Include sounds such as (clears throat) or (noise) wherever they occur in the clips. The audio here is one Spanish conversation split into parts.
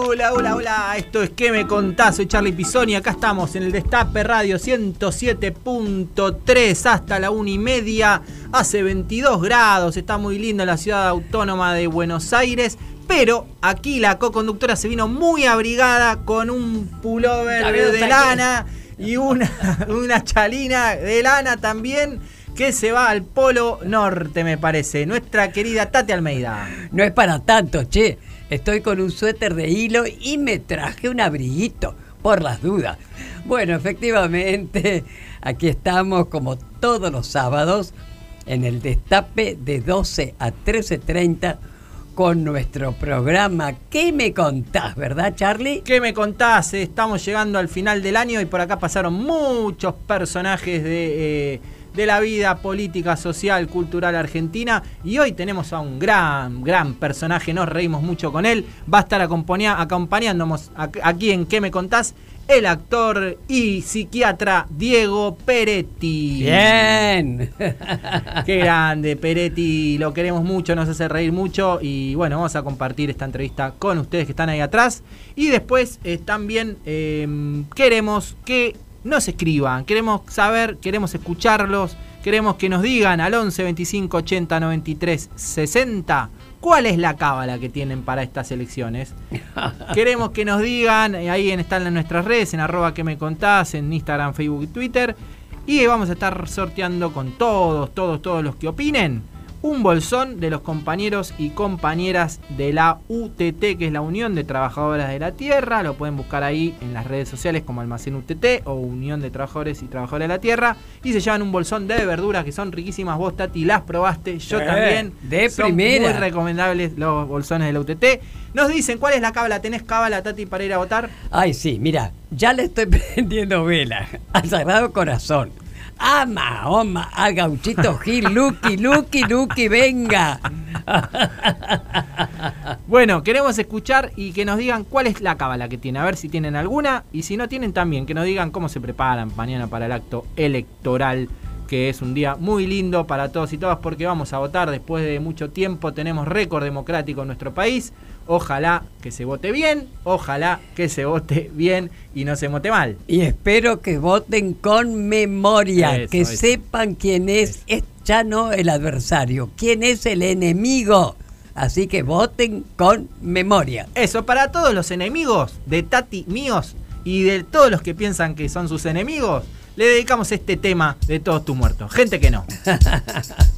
Hola, hola, hola, esto es ¿Qué me contás? Soy Charlie Pisoni, acá estamos en el Destape Radio 107.3 hasta la una y media, hace 22 grados, está muy lindo la ciudad autónoma de Buenos Aires, pero aquí la co-conductora se vino muy abrigada con un pullover de lana y una, una chalina de lana también que se va al Polo Norte, me parece, nuestra querida Tati Almeida. No es para tanto, che. Estoy con un suéter de hilo y me traje un abriguito, por las dudas. Bueno, efectivamente, aquí estamos como todos los sábados en el destape de 12 a 13.30 con nuestro programa ¿Qué me contás, verdad, Charlie? ¿Qué me contás? Estamos llegando al final del año y por acá pasaron muchos personajes de, eh, de la vida política, social, cultural argentina. Y hoy tenemos a un gran, gran personaje, nos reímos mucho con él. Va a estar acompañándonos ac- aquí en ¿Qué me contás? El actor y psiquiatra Diego Peretti. Bien. (laughs) Qué grande, Peretti, lo queremos mucho, nos hace reír mucho y bueno, vamos a compartir esta entrevista con ustedes que están ahí atrás. Y después eh, también eh, queremos que nos escriban, queremos saber, queremos escucharlos, queremos que nos digan al 11 25 80 93 60 cuál es la cábala que tienen para estas elecciones. (laughs) Queremos que nos digan, eh, ahí están en nuestras redes, en arroba que me contás, en Instagram, Facebook y Twitter. Y vamos a estar sorteando con todos, todos, todos los que opinen un bolsón de los compañeros y compañeras de la UTT, que es la Unión de Trabajadoras de la Tierra. Lo pueden buscar ahí en las redes sociales como Almacén UTT o Unión de Trabajadores y Trabajadoras de la Tierra. Y se llevan un bolsón de verduras que son riquísimas. Vos, Tati, las probaste. Yo Eh, también. de Son primera. Muy recomendables los bolsones de la UTT. Nos dicen cuál es la cábala. ¿Tenés cábala, Tati, para ir a votar? Ay, sí, mira, ya le estoy (laughs) prendiendo vela al Sagrado Corazón. A Mahoma, a Gauchito Gil, Lucky, Lucky, Lucky, venga. Bueno, queremos escuchar y que nos digan cuál es la cábala que tiene, a ver si tienen alguna y si no tienen también, que nos digan cómo se preparan mañana para el acto electoral, que es un día muy lindo para todos y todas porque vamos a votar después de mucho tiempo, tenemos récord democrático en nuestro país, ojalá que se vote bien, ojalá que se vote bien y no se vote mal. Y espero que voten con memoria, Eso, que eso. sepan quién es, es ya no el adversario, quién es el enemigo. Así que voten con memoria. Eso, para todos los enemigos de Tati míos y de todos los que piensan que son sus enemigos, le dedicamos este tema de todos tus muertos. Gente que no. (laughs)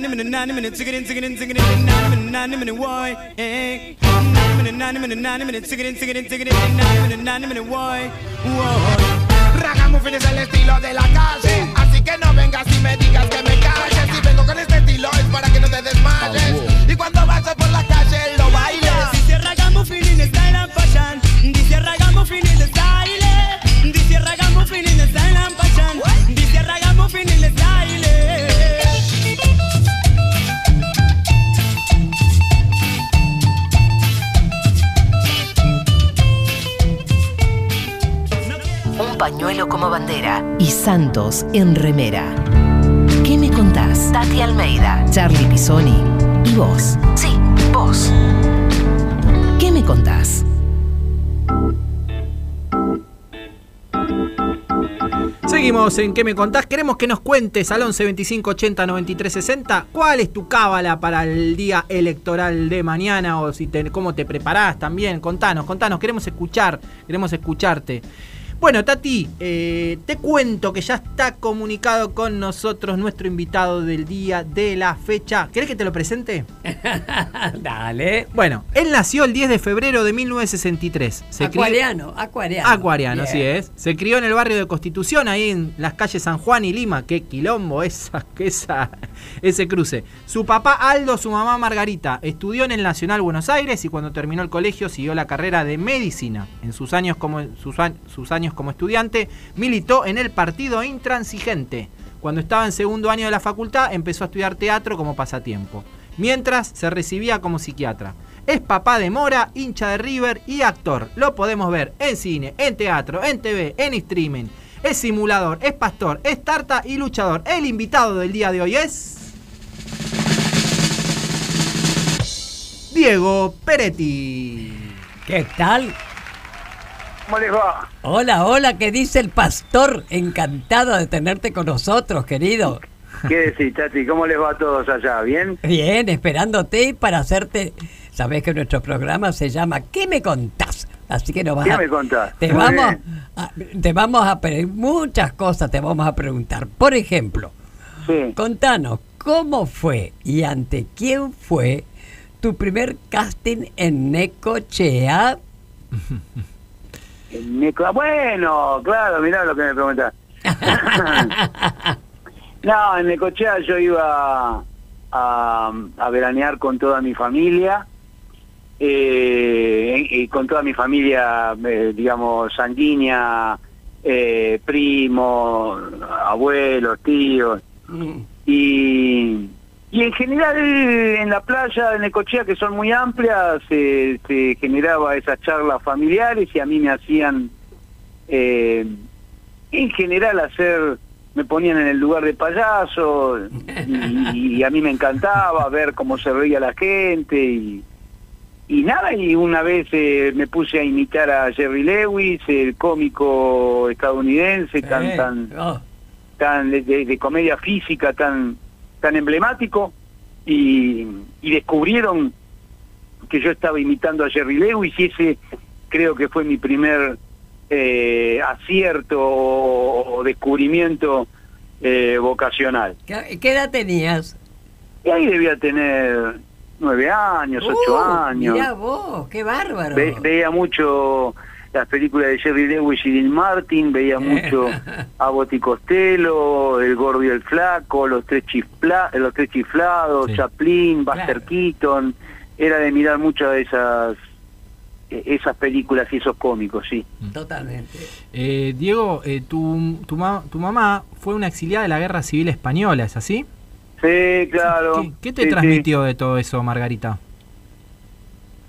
Minute, minute, minute, minute, why? Minute, minute, minute, minute, minute, why? Ragamuffin es el estilo de la calle, así que no vengas y me digas que me calles. Si vengo con este estilo es para que no te desmayes. Y cuando vayas por la calle lo bailes. Dice ragamuffin in the style and fashion. Dice ragamuffin in pañuelo como bandera y Santos en remera. ¿Qué me contás? Tati Almeida, Charlie Pisoni y vos. Sí, vos. ¿Qué me contás? Seguimos en ¿Qué me contás? Queremos que nos cuentes al 11 25 80 93 60 cuál es tu cábala para el día electoral de mañana o si te- cómo te preparás también. Contanos, contanos, queremos escuchar, queremos escucharte. Bueno, Tati, eh, te cuento que ya está comunicado con nosotros nuestro invitado del día de la fecha. ¿Querés que te lo presente? (laughs) Dale. Bueno, él nació el 10 de febrero de 1963. Se crió- Acuariano, acuariano. Acuariano, así es. Se crió en el barrio de Constitución, ahí en las calles San Juan y Lima. Qué quilombo esa, (laughs) esa, ese cruce. Su papá Aldo, su mamá Margarita, estudió en el Nacional Buenos Aires y cuando terminó el colegio siguió la carrera de medicina. En sus años como, sus, sus años como estudiante militó en el Partido Intransigente. Cuando estaba en segundo año de la facultad empezó a estudiar teatro como pasatiempo. Mientras se recibía como psiquiatra. Es papá de Mora, hincha de River y actor. Lo podemos ver en cine, en teatro, en TV, en streaming. Es simulador, es pastor, es tarta y luchador. El invitado del día de hoy es. Diego Peretti. ¿Qué tal? ¿Cómo les va? Hola, hola, ¿qué dice el pastor? Encantado de tenerte con nosotros, querido. ¿Qué decís, Tati? ¿Cómo les va a todos allá? ¿Bien? Bien, esperándote para hacerte. Sabés que nuestro programa se llama ¿Qué me contás? Así que nos vas ¿Qué a- me contás? Te Muy vamos, a, te vamos a pedir muchas cosas, te vamos a preguntar. Por ejemplo, Sí. contanos cómo fue y ante quién fue tu primer casting en Necochea. (laughs) En Neco- ah, Bueno, claro, mirá lo que me preguntás. (laughs) no, en Necochea yo iba a, a veranear con toda mi familia. eh, y con toda mi familia, eh, digamos, sanguínea, eh, primos, abuelos, tíos. Mm, Y, y en general en la playa de Necochea, que son muy amplias, se, se generaba esas charlas familiares y a mí me hacían, eh, en general, hacer, me ponían en el lugar de payaso y, y a mí me encantaba ver cómo se reía la gente y, y nada, y una vez eh, me puse a imitar a Jerry Lewis, el cómico estadounidense, tan, eh, tan, oh, tan de, de- de comedia física tan tan emblemático y, y descubrieron que yo estaba imitando a Jerry Lewis y ese creo que fue mi primer eh, acierto o, descubrimiento eh, vocacional. ¿Qué, qué edad tenías? Y ahí debía tener nueve años, ocho Uh, años. Mirá vos, qué bárbaro. Ve- veía mucho las películas de Jerry Lewis y Dean Martin, veía mucho (laughs) a Botti Costello, El Gordo y el Flaco, Los Tres, Chifla- los tres Chiflados, Sí. Chaplin, Buster Claro. Keaton. Era de mirar muchas de esas eh, esas películas y esos cómicos, sí. Totalmente. Eh, Diego, eh, tu, tu, ma- tu mamá fue una exiliada de la Guerra Civil Española, ¿es así? Sí, claro. ¿Qué, qué te Sí, sí. transmitió de todo eso, Margarita?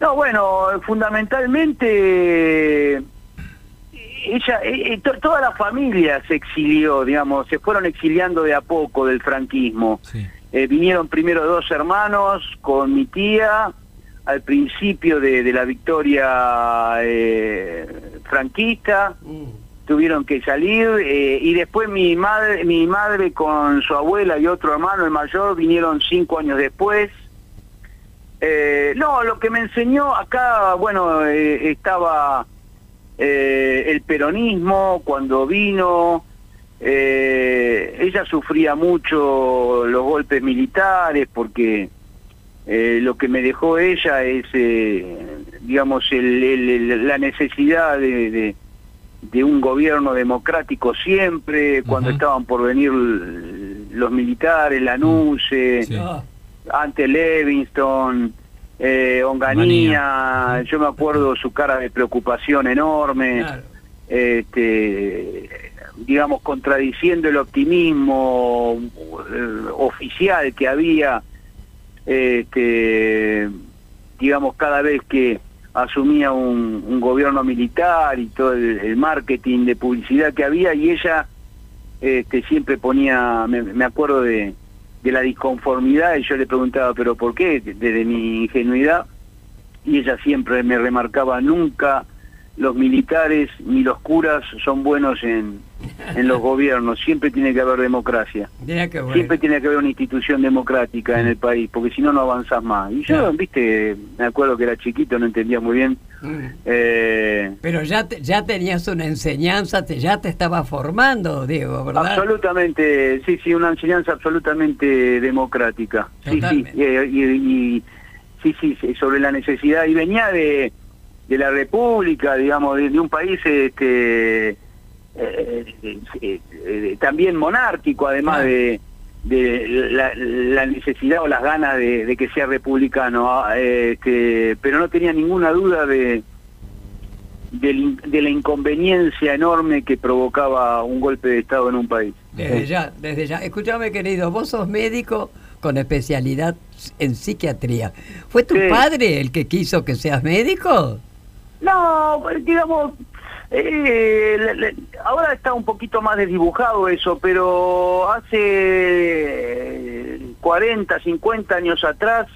No, bueno, fundamentalmente ella, eh, eh, to- toda la familia se exilió, digamos, se fueron exiliando de a poco del franquismo. Sí. Eh, vinieron primero dos hermanos con mi tía al principio de, de la victoria eh, franquista, Mm. tuvieron que salir eh, y después mi madre, mi madre con su abuela y otro hermano, el mayor, vinieron cinco años después. Eh, no, lo que me enseñó acá, bueno, eh, estaba eh, el peronismo cuando vino, Eh, ella sufría mucho los golpes militares porque eh, lo que me dejó ella es, eh, digamos, el- el- el- la necesidad de, de- de un gobierno democrático siempre, cuando estaban por venir los militares, la NUCE, Sí. No, ante Levingston, eh, Onganía, yo me acuerdo su cara de preocupación enorme, claro. este, digamos, contradiciendo el optimismo eh, oficial que había, este, digamos, cada vez que asumía un, un gobierno militar y todo el, el marketing de publicidad que había, y ella este, siempre ponía, me, me acuerdo de, de la disconformidad, y yo le preguntaba, pero ¿por qué? Desde mi ingenuidad, y ella siempre me remarcaba, nunca los militares ni los curas son buenos en, en los (laughs) gobiernos, siempre tiene que haber democracia. Bueno. Siempre tiene que haber una institución democrática en el país, porque si no, no avanzas más. Y yo, viste, me acuerdo que era chiquito, no entendía muy bien. Mm. Eh, Pero ya, te- ya tenías una enseñanza, te, ya te estaba formando, Diego, ¿verdad? absolutamente, sí, sí, una enseñanza absolutamente democrática. Sí, sí, Totalmente. y, y- sí, sí, sobre la necesidad. Y venía de, de la República, digamos, de, de un país este, eh, eh, eh, también monárquico, además de, de la, la necesidad o las ganas de, de que sea republicano, ah, este, pero no tenía ninguna duda de, de la inconveniencia enorme que provocaba un golpe de Estado en un país. Desde ya, desde ya. Escúchame, querido, vos sos médico con especialidad en psiquiatría. ¿Fue tu Sí. padre el que quiso que seas médico? No, digamos, eh, le- le- ahora está un poquito más desdibujado eso, pero hace 40, 50 años atrás,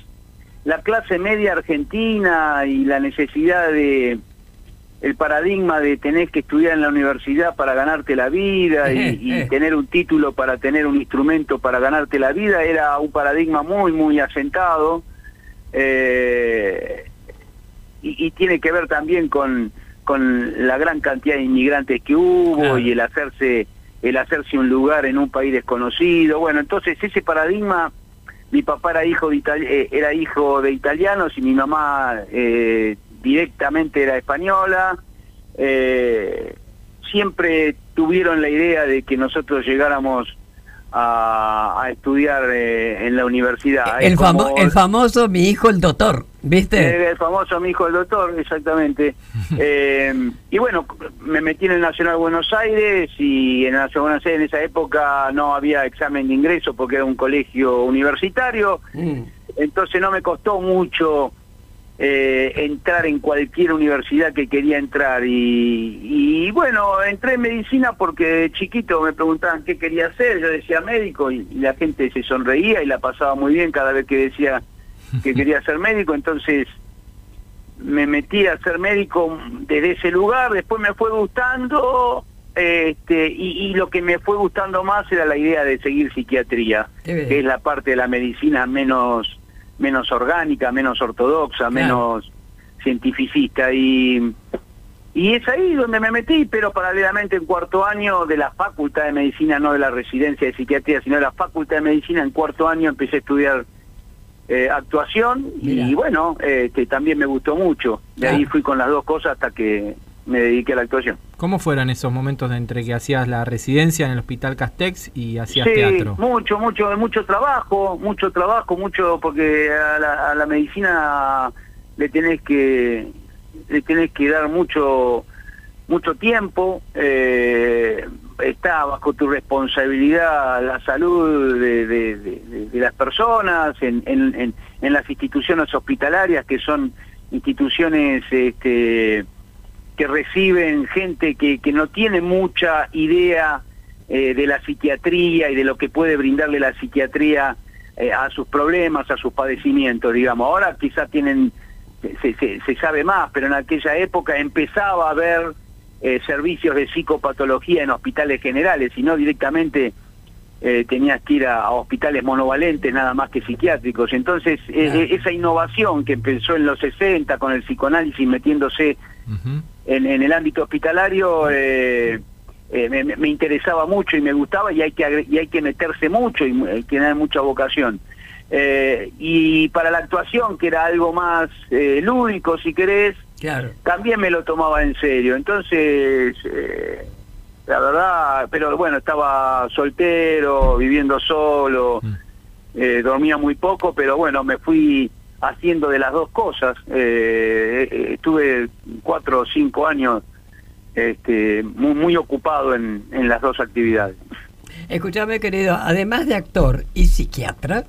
la clase media argentina y la necesidad de el paradigma de tener que estudiar en la universidad para ganarte la vida y, (laughs) y tener un título para tener un instrumento para ganarte la vida era un paradigma muy muy asentado. Eh, y, y tiene que ver también con, con la gran cantidad de inmigrantes que hubo Claro. y el hacerse el hacerse un lugar en un país desconocido bueno entonces ese paradigma mi papá era hijo de itali- eh, era hijo de italianos y mi mamá eh, directamente era española eh, siempre tuvieron la idea de que nosotros llegáramos a, a estudiar eh, en la universidad El, famo- como- el famoso mi hijo el doctor, ¿viste? el famoso mi hijo el doctor, exactamente. (laughs) Eh, y bueno, me metí en el Nacional Buenos Aires y en el Nacional Buenos Aires en esa época no había examen de ingreso porque era un colegio universitario, Mm. entonces no me costó mucho eh, entrar en cualquier universidad que quería entrar. Y, y bueno, entré en medicina porque de chiquito me preguntaban qué quería hacer, yo decía médico y, y la gente se sonreía y la pasaba muy bien cada vez que decía que (laughs) quería ser médico, entonces me metí a ser médico desde ese lugar, después me fue gustando este y, y lo que me fue gustando más era la idea de seguir psiquiatría, que es la parte de la medicina menos menos orgánica, menos ortodoxa, menos cientificista y y es ahí donde me metí, pero paralelamente en cuarto año de la Facultad de Medicina, no de la residencia de psiquiatría, sino de la Facultad de Medicina, en cuarto año empecé a estudiar eh, actuación y bueno, este, también me gustó mucho. De ahí Ah. fui con las dos cosas hasta que me dediqué a la actuación. ¿Cómo fueron esos momentos de entre que hacías la residencia en el Hospital Castex y hacías sí, teatro? mucho, mucho, mucho trabajo, mucho trabajo, mucho, porque a la, a la medicina le tenés que le tenés que dar mucho mucho tiempo, eh, está bajo tu responsabilidad la salud de, de- de- de- de las personas en, en- en- en las instituciones hospitalarias que son instituciones este, que reciben gente que, que no tiene mucha idea eh, de la psiquiatría y de lo que puede brindarle la psiquiatría eh, a sus problemas, a sus padecimientos, digamos. Ahora quizás tienen, se, se- se sabe más, pero en aquella época empezaba a haber eh, servicios de psicopatología en hospitales generales y no directamente eh, tenías que ir a, a hospitales monovalentes nada más que psiquiátricos. Entonces, Claro. eh, esa innovación que empezó en los 60 con el psicoanálisis metiéndose. En, en el ámbito hospitalario, eh, eh, me, me interesaba mucho y me gustaba y hay que y hay que meterse mucho y hay que tener mucha vocación. Eh, y para la actuación, que era algo más eh, lúdico, si querés, Claro. también me lo tomaba en serio. Entonces, eh, la verdad, pero bueno, estaba soltero, viviendo solo, eh, dormía muy poco, pero bueno, me fui haciendo de las dos cosas. Eh, eh, estuve cuatro o cinco años este, muy, muy ocupado en, en las dos actividades. Escúchame, querido, además de actor y psiquiatra,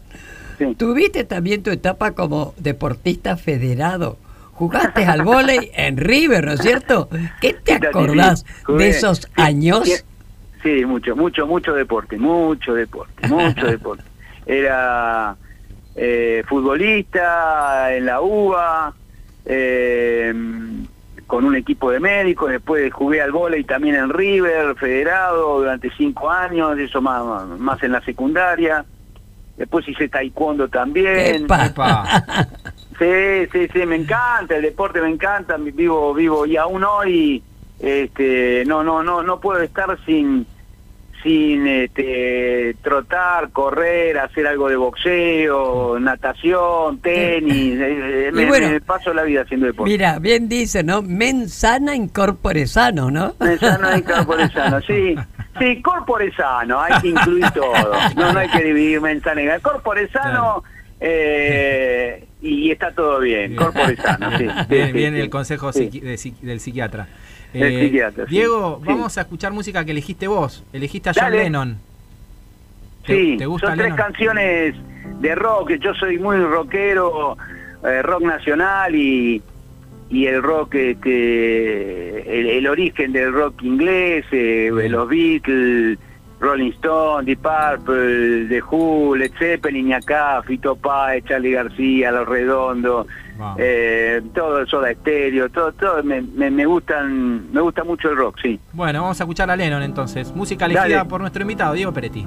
Sí. tuviste también tu etapa como deportista federado. Jugaste al vóley en River, ¿no es cierto? ¿Qué te acordás de esos años? sí, Sí, mucho, mucho, mucho deporte, mucho deporte, (laughs) mucho deporte. Era eh, futbolista en la UBA, eh, con un equipo de médicos, después jugué al vóley también en River, federado, durante cinco años, eso más, más en la secundaria. Después hice taekwondo también. Epa. Epa. (laughs) Sí, sí, sí, me encanta, el deporte me encanta, vivo, vivo y aún hoy, este, no, no, no, no puedo estar sin, sin, este, trotar, correr, hacer algo de boxeo, natación, tenis, (laughs) eh, Y me, bueno, me paso la vida haciendo deporte. Mira, bien dice, ¿no? Men sana in corpore sano, ¿no? Me sano y corpore (laughs) sano, sí. Sí, corpore sano, hay que incluir todo. No, no hay que dividir mensana y corpore sano, eh, y está todo bien. Corpore sano, sí. Bien, sí, bien sí. el consejo psiqui- de del psiquiatra. Eh, psiquiatra. Diego, Sí. vamos a escuchar música que elegiste vos. Elegiste a John Dale. Lennon. ¿Te- Sí, te gusta son tres canciones de rock. Yo soy muy rockero, eh, rock nacional y, y el rock, este, el, el origen del rock inglés, eh, los Beatles, Rolling Stone, Deep Purple, The Who, Led Zeppelin acá, Fito Páez, Charlie García, Los Redondos, Vamos. eh, todo el Soda Stereo, todo, todo me, me, me gustan, me gusta mucho el rock, sí. Bueno, vamos a escuchar a Lennon entonces. Música elegida Dale. por nuestro invitado, Diego Peretti.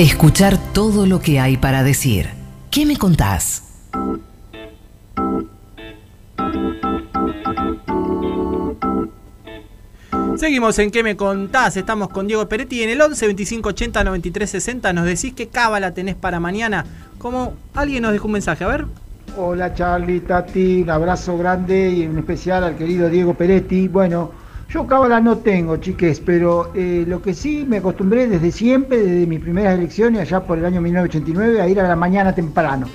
Escuchar todo lo que hay para decir. ¿Qué me contás? Seguimos en ¿Qué me contás? Estamos con Diego Peretti en el 11 25 80 93 60. Nos decís qué cábala tenés para mañana. Como alguien nos dejó un mensaje, a ver. Hola Charlie, Tati, un abrazo grande y en especial al querido Diego Peretti. Bueno, yo cábala no tengo, chiques, pero eh, lo que sí me acostumbré desde siempre, desde mis primeras elecciones, allá por el año 1989, a ir a la mañana temprano.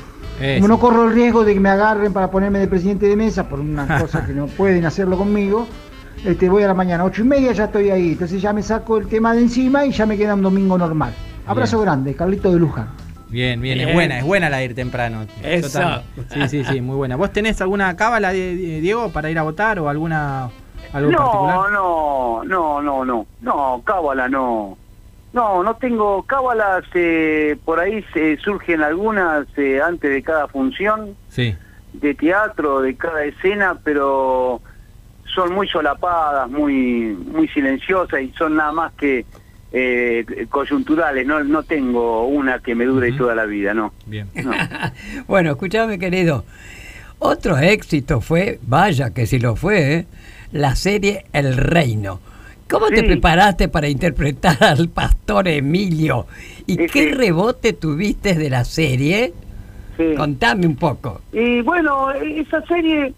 Como no corro el riesgo de que me agarren para ponerme de presidente de mesa por una (laughs) cosa que no pueden hacerlo conmigo, este, voy a la mañana, ocho y media ya estoy ahí, entonces ya me saco el tema de encima y ya me queda un domingo normal. Abrazo grande, Carlito de Luján. Bien, bien, es buena, es buena la de ir temprano. Eso. Total. Sí, sí, sí, muy buena. ¿Vos tenés alguna cábala, de- Diego, para ir a votar o alguna algo No, particular? no, no, no, no, no, cábala no. No, no tengo cábalas, eh, por ahí se surgen algunas eh, antes de cada función Sí. de teatro, de cada escena, pero son muy solapadas, muy muy silenciosas y son nada más que eh, coyunturales, no, no tengo una que me dure toda la vida, no. Bien. no. (laughs) Bueno, escúchame, querido. Otro éxito fue, vaya que si lo fue, ¿eh? La serie El Reino. ¿Cómo te preparaste para interpretar al pastor Emilio? ¿Y Sí, qué sí. rebote tuviste de la serie? Contame un poco. Y bueno, esa serie,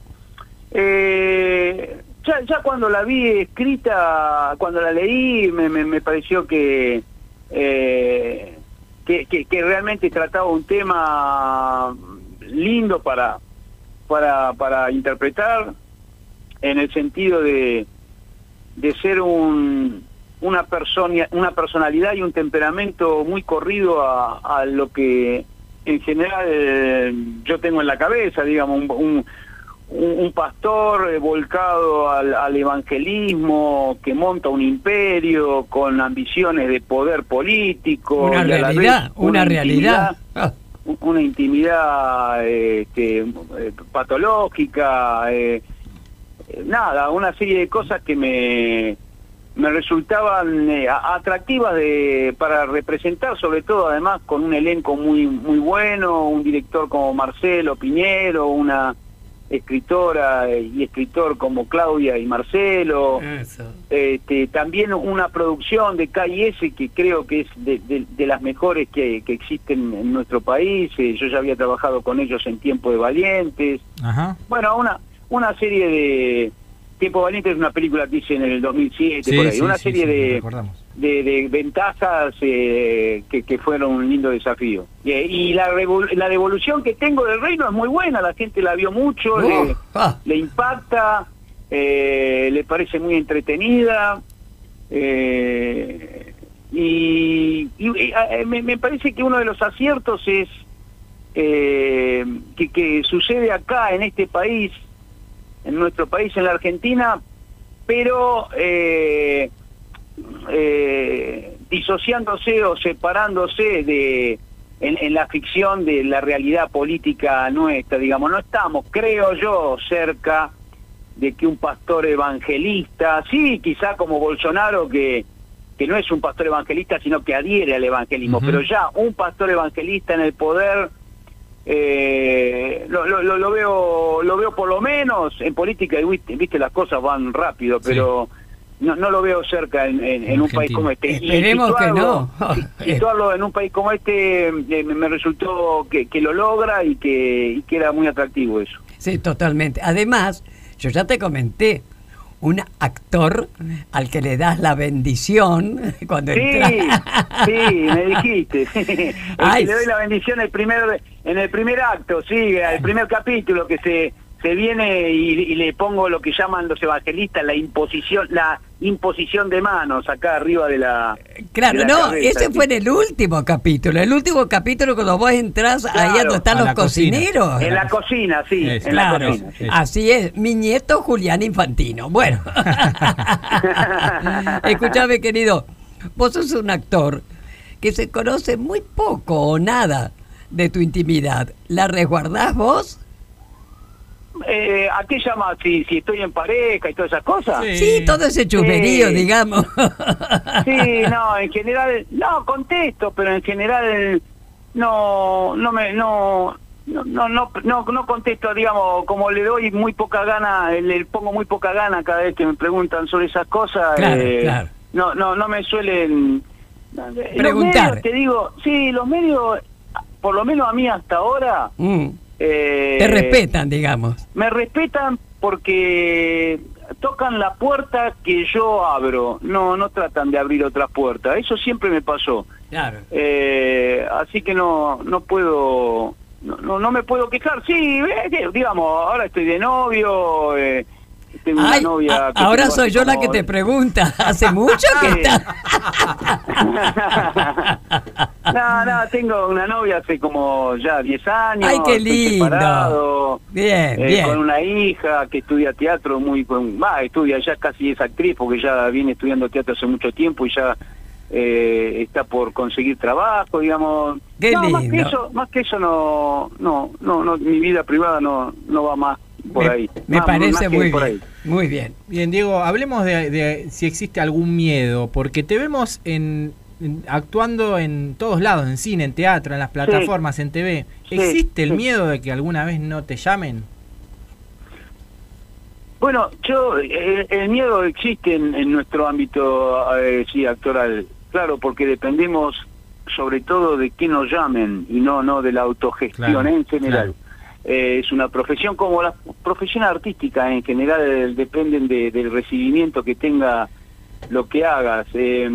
eh, ya, ya cuando la vi escrita, cuando la leí, me, me, me pareció que, eh, que, que, que realmente trataba un tema lindo para, para, para interpretar, en el sentido de, de ser un, una, persona, una personalidad y un temperamento muy corrido a, a lo que en general eh, yo tengo en la cabeza, digamos, un, un, pastor eh, volcado al, al evangelismo, que monta un imperio con ambiciones de poder político. Una realidad, una realidad. Ah, intimidad- una intimidad este, eh, patológica, eh, nada, una serie de cosas que me, me resultaban eh, atractivas de, para representar, sobre todo además con un elenco muy, muy bueno, un director como Marcelo Piñero, una escritora eh, y escritor como Claudia y Marcelo. eso. Este, también una producción de KIS que creo que es de, de- de las mejores que, que existen en nuestro país. Eh, yo ya había trabajado con ellos en Tiempo de Valientes. Ajá. Bueno, una, una serie de... Tiempo de Valientes es una película que hice en el 2007, Sí, por ahí. sí, una sí, serie de, de, de ventajas eh, que, que fueron un lindo desafío. Y, y la, revol- la devolución que tengo del reino es muy buena, la gente la vio mucho, le- Oh, ah, le impacta, eh, le parece muy entretenida eh, y, y, eh, me, me parece que uno de los aciertos es eh, que, que sucede acá en este país, en nuestro país, en la Argentina, pero eh, eh, disociándose o separándose de en, en la ficción de la realidad política nuestra, digamos, no estamos, creo yo, cerca de que un pastor evangelista, sí, quizá como Bolsonaro que que no es un pastor evangelista, sino que adhiere al evangelismo, pero ya un pastor evangelista en el poder eh, lo, lo, lo- veo lo veo por lo menos en política y viste, las cosas van rápido pero no, no lo veo cerca en, en- en un país como este Y Esperemos que no. (laughs) situarlo en un país como este eh, me, me resultó que, que lo logra y que, y que era muy atractivo eso Sí, totalmente. Además, yo ya te comenté, un actor al que le das la bendición (laughs) cuando Sí, entra. sí, me dijiste. (laughs) Ay, le doy la bendición el primer, en el primer acto, sí, el primer capítulo que se, se viene y, y le pongo lo que llaman los evangelistas la imposición, la imposición de manos acá arriba de la. Claro, de la no, cabeza. ese fue en el último capítulo. El último capítulo cuando vos entras ahí Claro, donde están los la cocina. cocineros. En la cocina, sí, Es, en la Claro, cocina. sí. así es. Mi nieto Julián Infantino. Bueno, (laughs) escúchame, querido. Vos sos un actor que se conoce muy poco o nada de tu intimidad. ¿La resguardás vos? Eh, ¿A qué llama? Si, si estoy en pareja y todas esas cosas. Sí. Sí, todo ese chumerío, Sí. digamos. Sí, no, en general, no, contesto, pero en general no, no me, no, no, no, no, no, no contesto, digamos, como le doy muy poca gana, le pongo muy poca gana cada vez que me preguntan sobre esas cosas. Claro, eh, claro. No, no, no me suelen los Preguntar. medios, te digo, sí, los medios, por lo menos a mí hasta ahora, Mm, eh, Te respetan, digamos. me respetan porque tocan la puerta que yo abro, no no tratan de abrir otras puertas. Eso siempre me pasó. Claro. Eh, así que no no puedo no, no, no me puedo quejar. Sí, eh, digamos, ahora estoy de novio, eh, tengo una novia que ahora soy yo la que te pregunta. ¿Hace (laughs) mucho que Sí. está? (laughs) no, no, tengo una novia hace como ya 10 años. Ay, qué lindo. separado, Bien, eh, bien. Con una hija que estudia teatro, muy con- va, estudia, ya casi es actriz porque ya viene estudiando teatro hace mucho tiempo y ya eh, está por conseguir trabajo, digamos. Qué no, Más que lindo. eso, más que eso no, no, no, no, mi vida privada no, no va más por me, ahí. me Más- parece más muy bien. ahí. Muy bien. Bien, Diego, hablemos de, de si existe algún miedo, porque te vemos en, en- actuando en todos lados, en cine, en teatro, en las plataformas, en TV. Sí, ¿Existe el sí. miedo de que alguna vez no te llamen? Bueno, yo el, el miedo existe en, en nuestro ámbito eh, sí actoral, claro, porque dependemos sobre todo de que nos llamen y no no de la autogestión Claro, en general. claro. Eh, es una profesión como las profesiones artísticas en general eh, dependen de- del recibimiento que tenga lo que hagas. Eh,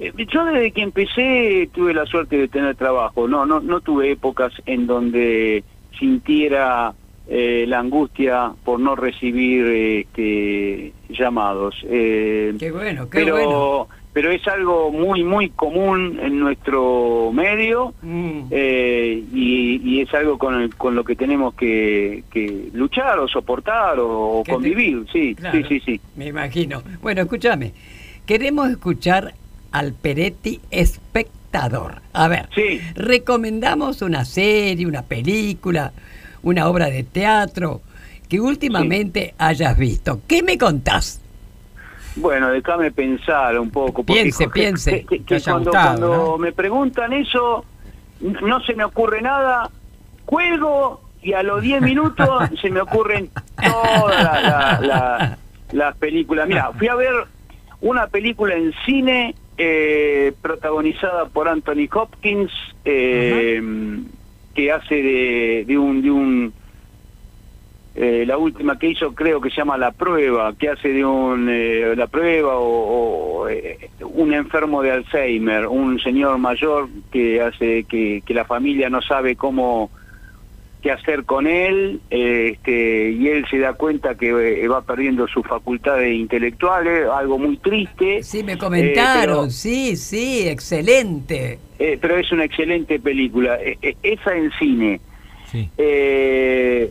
eh, yo desde que empecé tuve la suerte de tener trabajo, no no no tuve épocas en donde sintiera eh, la angustia por no recibir este, llamados. Eh, Qué bueno, qué pero bueno. Pero es algo muy muy común en nuestro medio Mm. eh, y, y es algo con, el- con lo que tenemos que, que luchar o soportar o Que te- convivir, sí, Claro, sí, sí, sí. Me imagino. Bueno, escúchame. Queremos escuchar al Peretti espectador. A ver, Sí. recomendamos una serie, una película, una obra de teatro que últimamente hayas visto. ¿Qué me contás? Bueno, déjame pensar un poco. porque Piense, piense. que- que Que haya cuando gustado, cuando ¿no? me preguntan eso, no se me ocurre nada, cuelgo y a los 10 minutos (laughs) se me ocurren todas la- la- la- las películas. Mira, fui a ver una película en cine eh, protagonizada por Anthony Hopkins, eh, que hace de, de un... De un eh, la última que hizo creo que se llama La Prueba, que hace de un eh, La Prueba o, o, eh, un enfermo de Alzheimer, un señor mayor que hace que, que la familia no sabe cómo qué hacer con él, este, y él se da cuenta que eh, va perdiendo sus facultades intelectuales, algo muy triste. Sí, me comentaron. Eh, Sí, sí, excelente. pero, eh, pero es una excelente película, Eh, eh, esa en cine. Sí. Eh,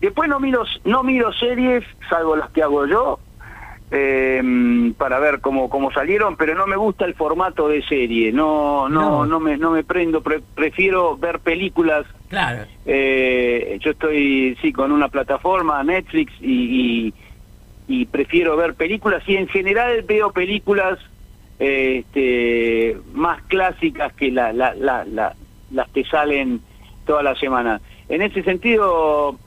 después no miro, no miro series, salvo las que hago yo, eh, para ver cómo, cómo salieron, pero no me gusta el formato de serie, no, no, No. no, me, no me prendo, pre- prefiero ver películas. Claro. Eh, yo estoy, sí, con una plataforma, Netflix, y, y, y prefiero ver películas, y en general veo películas este, más clásicas que la, la, la, la- las que salen toda la semana. En ese sentido,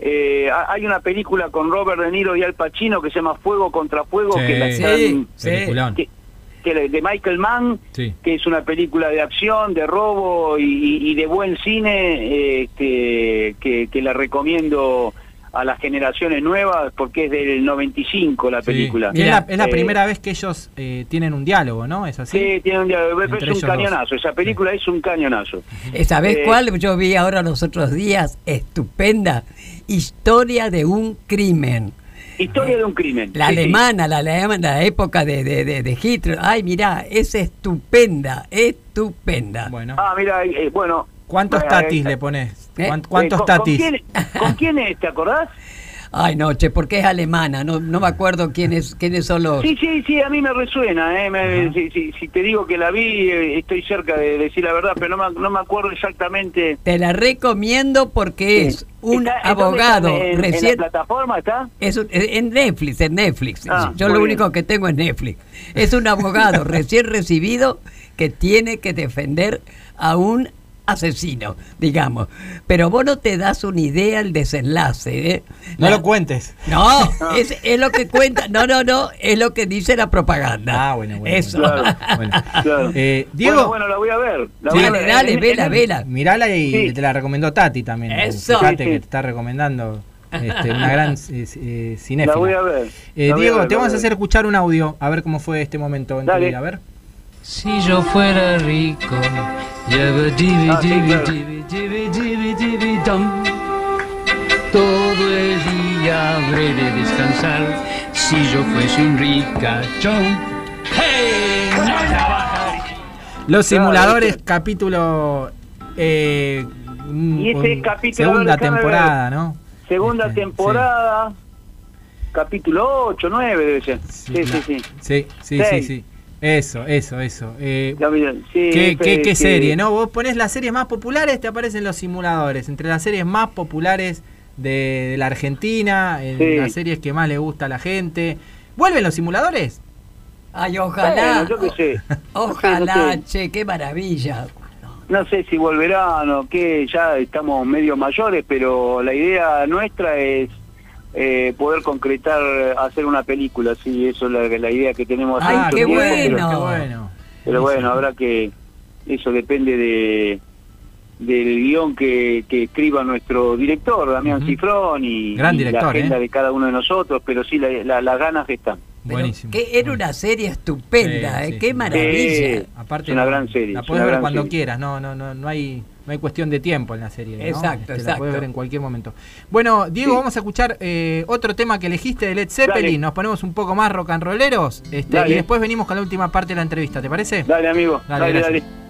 eh, ha- hay una película con Robert De Niro y Al Pacino que se llama Fuego contra Fuego, Sí. que la están- sí. Peliculón. que, que de Michael Mann, Sí. que es una película de acción, de robo y, y- de buen cine, eh, que, que la recomiendo a las generaciones nuevas porque es del 95 la Sí. película. Y es la, es la Eh, primera vez que ellos eh, tienen un diálogo, ¿no? ¿Es así? Sí, tiene un diálogo, Entre es un dos. cañonazo, esa película es un cañonazo. ¿Sabés Eh, cuál yo vi ahora los otros días? Estupenda. Historia de un crimen. Historia de un crimen. La Sí, sí. alemana, la alemana, la época de, de, de, de Hitler. Ay, mirá, es estupenda, estupenda. Bueno. Ah, mira, eh, bueno. ¿Cuántos eh, tatis le pones? ¿Eh? ¿Cuán- ¿Cuántos eh, ¿con- tatis? ¿con quién, ¿Con (laughs) quién es? ¿Te acordás? Ay, no, che, porque es alemana, no, no me acuerdo quiénes, quiénes son los... Sí, sí, sí, a mí me resuena. ¿eh? Me- si, si- si te digo que la vi, eh, estoy cerca de decir la verdad, pero no me, no me acuerdo exactamente. Te la recomiendo porque es un Está- ¿en dónde abogado? ¿En, recién... ¿En la plataforma está? Es un- en Netflix, en Netflix. Ah, Yo lo bien. único que tengo es Netflix. Es un abogado (laughs) recién recibido que tiene que defender a un asesino, digamos. Pero vos no te das una idea el desenlace. ¿eh? No La- lo cuentes. (laughs) No, es, es lo que cuenta. No, no, no, es lo que dice la propaganda. Ah, bueno, bueno. Eso. bueno. Claro. (laughs) Bueno. Claro. Eh, Diego, Bueno, bueno, la voy a ver. la Sí. voy a Dale, ver. dale, En- vela, en- vela. mirala y Sí. te la recomendó Tati también. Eso. Fíjate Sí, que sí. te está recomendando este, una gran (laughs) eh, eh, cinéfila. La voy a ver. Eh, voy a Diego, ver, te vamos a a hacer escuchar un audio, a ver cómo fue este momento en tu vida. A ver. Si yo fuera rico, llevo divi, sí, divi, claro. divi, divi, divi, divi, dum. Todo el día habré de descansar si yo fuese un ricachón. ¡Hey! No trabajaría. Los simuladores, ¿viste? capítulo. Eh, Y ese un- capítulo, segunda temporada, ¿no? Segunda Este, temporada, capítulo 8, 9 debe ser. Sí, sí, sí. Sí, sí, sí, Seis. sí. Eso, eso, eso. Eh, sí, ¿Qué, qué- qué que- serie, no? Vos ponés las series más populares, te aparecen los simuladores. Entre las series más populares de, de la Argentina, en Sí. las series que más le gusta a la gente. ¿Vuelven los simuladores? Ay, ojalá. Bueno, yo qué sé. (laughs) Ojalá, No sé, no sé. che, qué maravilla. No sé si volverán o qué, ya estamos medio mayores, pero la idea nuestra es eh, poder concretar, hacer una película, sí, eso es la, la idea que tenemos hace Ay, mucho qué tiempo, bueno. pero- Qué bueno. Pero bueno, habrá que. Eso depende de del guion que, que escriba nuestro director, Damián Ujú. Cifrón, y, Gran y director, la agenda ¿eh? de cada uno de nosotros, pero sí, la- la- las ganas están. Buenísimo. Que era una serie estupenda, Sí, ¿eh? sí, qué sí. maravilla. Sí. Aparte, Es una gran serie, La es podés una ver cuando serie. quieras, no, no, no, no hay, no hay cuestión de tiempo en la serie. ¿no? Exacto, Este, La exacto. podés ver en cualquier momento. Bueno, Diego, Sí. vamos a escuchar eh, otro tema que elegiste de Led Zeppelin. Dale. Nos ponemos un poco más rock and rolleros este, y después venimos con la última parte de la entrevista, ¿te parece? Dale, amigo, Dale, dale.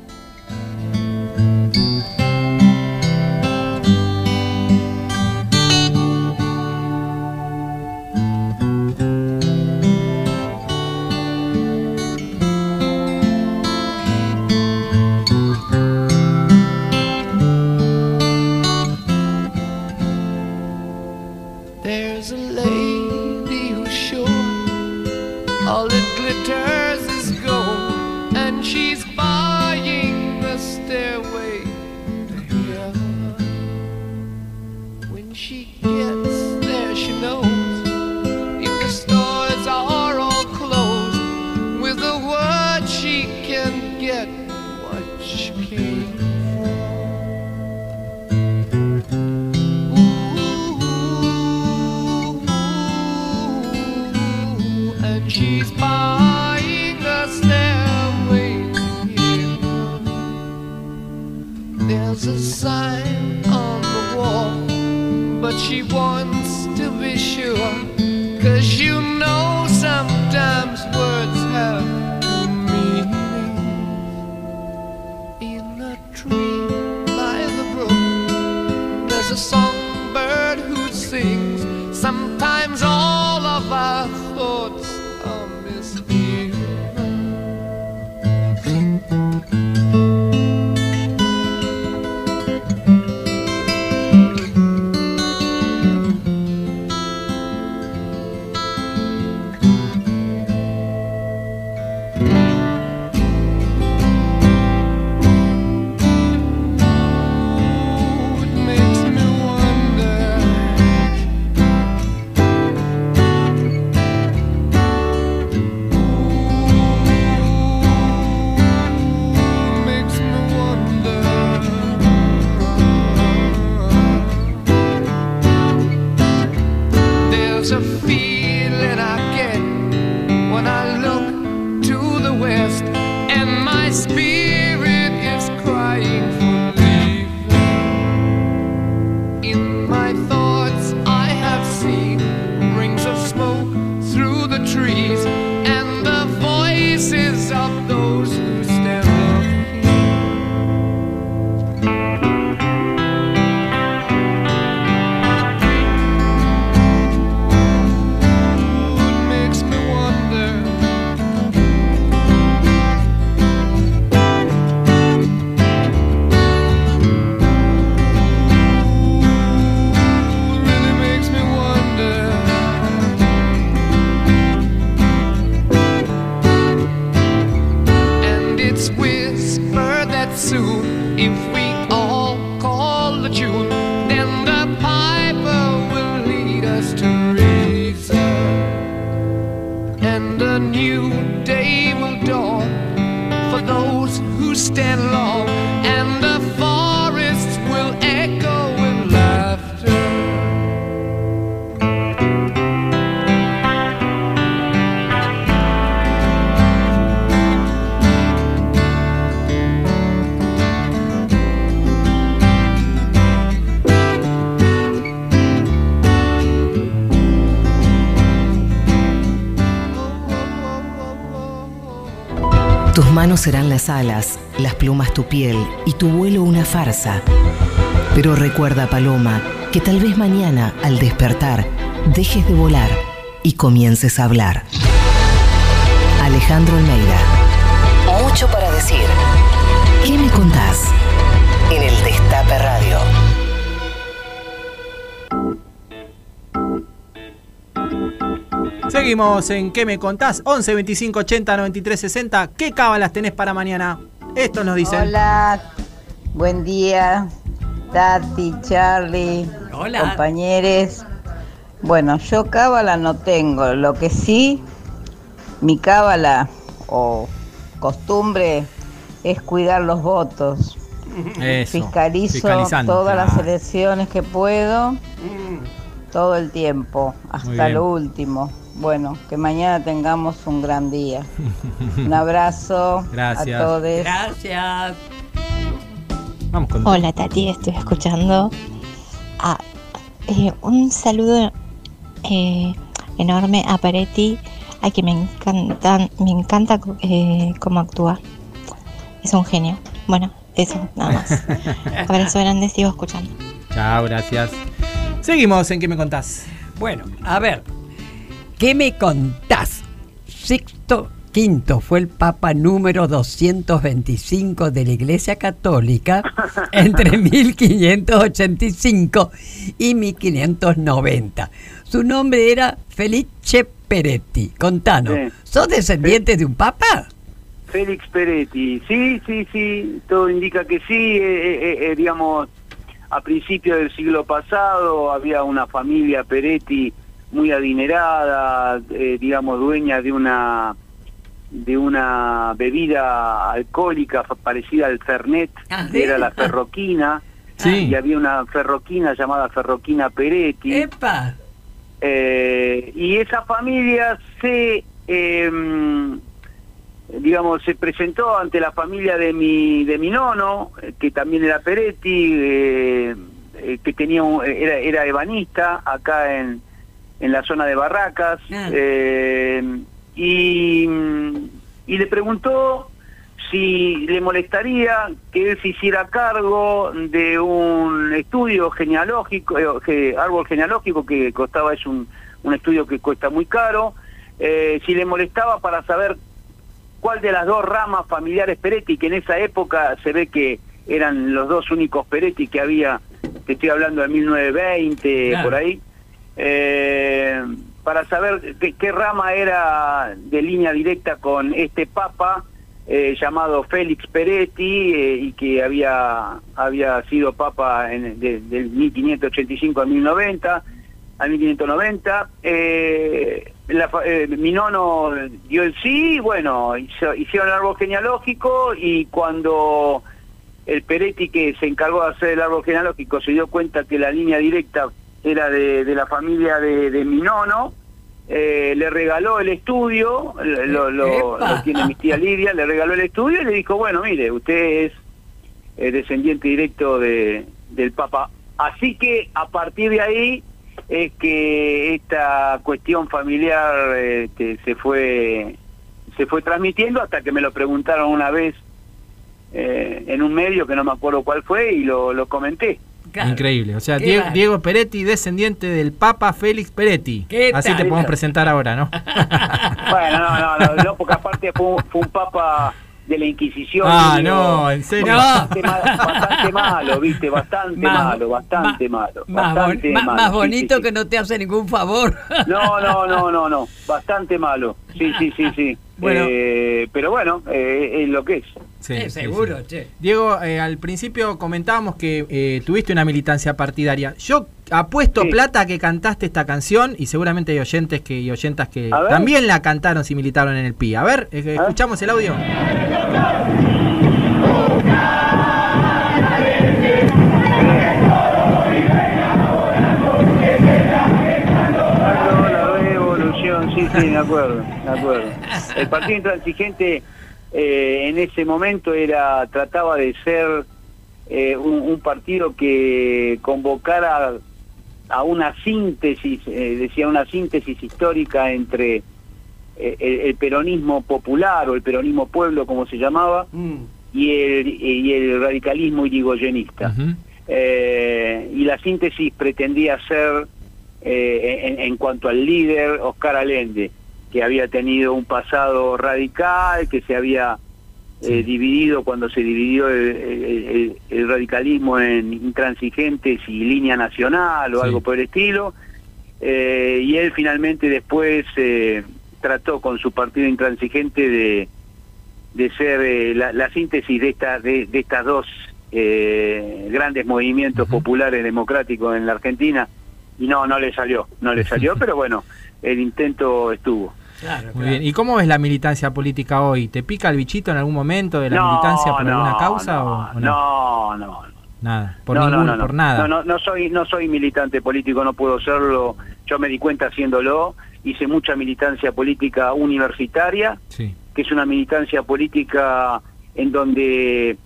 and I Serán las alas, las plumas tu piel y tu vuelo una farsa. Pero recuerda, Paloma, que tal vez mañana, al despertar, dejes de volar y comiences a hablar. Alejandro Almeida. Seguimos en ¿Qué me contás? 11 25 80 93 60. ¿Qué cábalas tenés para mañana? Esto nos dicen. Hola, buen día, Tati, Charlie, Hola. compañeros. Bueno, yo cábala no tengo, lo que sí, mi cábala o costumbre es cuidar los votos. Eso, Fiscalizo todas las Claro. elecciones que puedo, todo el tiempo, hasta lo último. Bueno, que mañana tengamos un gran día. Un abrazo Gracias. a todos. Gracias. Vamos con Hola Tati, estoy escuchando. Ah, eh, un saludo eh, enorme a Peretti, a que me encantan, me encanta eh, cómo actúa. Es un genio. Bueno, eso, nada más. (laughs) Abrazo grande, sigo escuchando. Chao, gracias. Seguimos en ¿Qué me contás? Bueno, a ver, ¿qué me contás? Sixto V fue el Papa número 225 de la Iglesia Católica (laughs) entre 1585 y 1590. Su nombre era Felice Peretti. Contanos, Sí. ¿sos descendiente de un papa? Félix Peretti, sí, sí, sí, todo indica que sí, eh, eh, eh, digamos, a principios del siglo pasado había una familia Peretti muy adinerada, eh, digamos, dueña de una de una bebida alcohólica parecida al Fernet, Ah, que era la ferroquina, Sí. y había una ferroquina llamada ferroquina Peretti. ¡Epa! Eh, y esa familia se, eh, digamos, se presentó ante la familia de mi, de mi nono, que también era Peretti, eh, que tenía un- era, era ebanista acá en, en la zona de Barracas, Ah. eh, y, y le preguntó si le molestaría que él se hiciera cargo de un estudio genealógico, eh, árbol genealógico que costaba, es un, un estudio que cuesta muy caro, eh, si le molestaba para saber cuál de las dos ramas familiares Peretti, que en esa época se ve que eran los dos únicos Peretti que había, te estoy hablando de 1920, Claro. por ahí, eh, para saber qué, qué rama era de línea directa con este papa eh, llamado Félix Peretti eh, y que había había sido papa en, de- del 1585 al 1090 al 1590 eh, la mi nono dio el sí bueno hizo- hicieron el árbol genealógico y cuando el Peretti que se encargó de hacer el árbol genealógico se dio cuenta que la línea directa era de, de la familia de, de mi nono, eh, le regaló el estudio, lo, lo- ¡Epa! lo tiene mi tía Lidia, le regaló el estudio y le dijo, bueno, mire, usted es eh, descendiente directo de, del Papa. Así que a partir de ahí es que esta cuestión familiar este, se fue se fue transmitiendo hasta que me lo preguntaron una vez eh, en un medio que no me acuerdo cuál fue y lo, lo comenté. Claro. Increíble. O sea, Diego, Peretti, descendiente del Papa Félix Peretti. ¿Qué Así tal? te podemos presentar ahora, ¿no? (laughs) Bueno, no, no, no, no, porque aparte fue un, fue un papa de la Inquisición. ah, digo, no, en serio. No. Bastante, ma- bastante malo, viste, bastante Más- malo, bastante más- malo. Más, bastante bon- malo, más sí, bonito sí, que no te hace ningún favor. No, no, no, no, no, bastante malo. Sí, sí, sí, sí. (laughs) Bueno. Eh, pero bueno, eh, es lo que es. Sí, sí, seguro, sí. che. Diego, eh, al principio comentábamos que eh, tuviste una militancia partidaria. Yo apuesto Sí. plata a que cantaste esta canción y seguramente hay oyentes que, y oyentas que también la cantaron si militaron en el PI. A ver, eh, escuchamos el audio. Acuerdo, me acuerdo. El partido intransigente eh, en ese momento era trataba de ser eh, un, un partido que convocara a una síntesis, eh, decía una síntesis histórica entre eh, el, el peronismo popular o el peronismo pueblo, como se llamaba, Mm. y el, y el radicalismo irigoyenista. Eh, y la síntesis pretendía ser, eh, en, en cuanto al líder, Oscar Allende, que había tenido un pasado radical, que se había eh, dividido cuando se dividió el, el- el- el radicalismo en intransigentes y línea nacional o Sí. algo por el estilo. Eh, y él finalmente después eh, trató con su partido intransigente de, de ser eh, la, la síntesis de, esta, de, de estas dos grandes movimientos populares democráticos en la Argentina y no, no le salió, no le salió, (laughs) pero bueno, el intento estuvo. Claro, Muy claro. bien. ¿Y cómo ves la militancia política hoy? ¿Te pica el bichito en algún momento de la No, militancia por no, alguna causa no, o, o no? no. Nada. Por no, no, ninguno, no, no. por nada. No, no, no soy, no soy militante político, no puedo serlo. Yo me di cuenta haciéndolo. Hice mucha militancia política universitaria, Sí. que es una militancia política en donde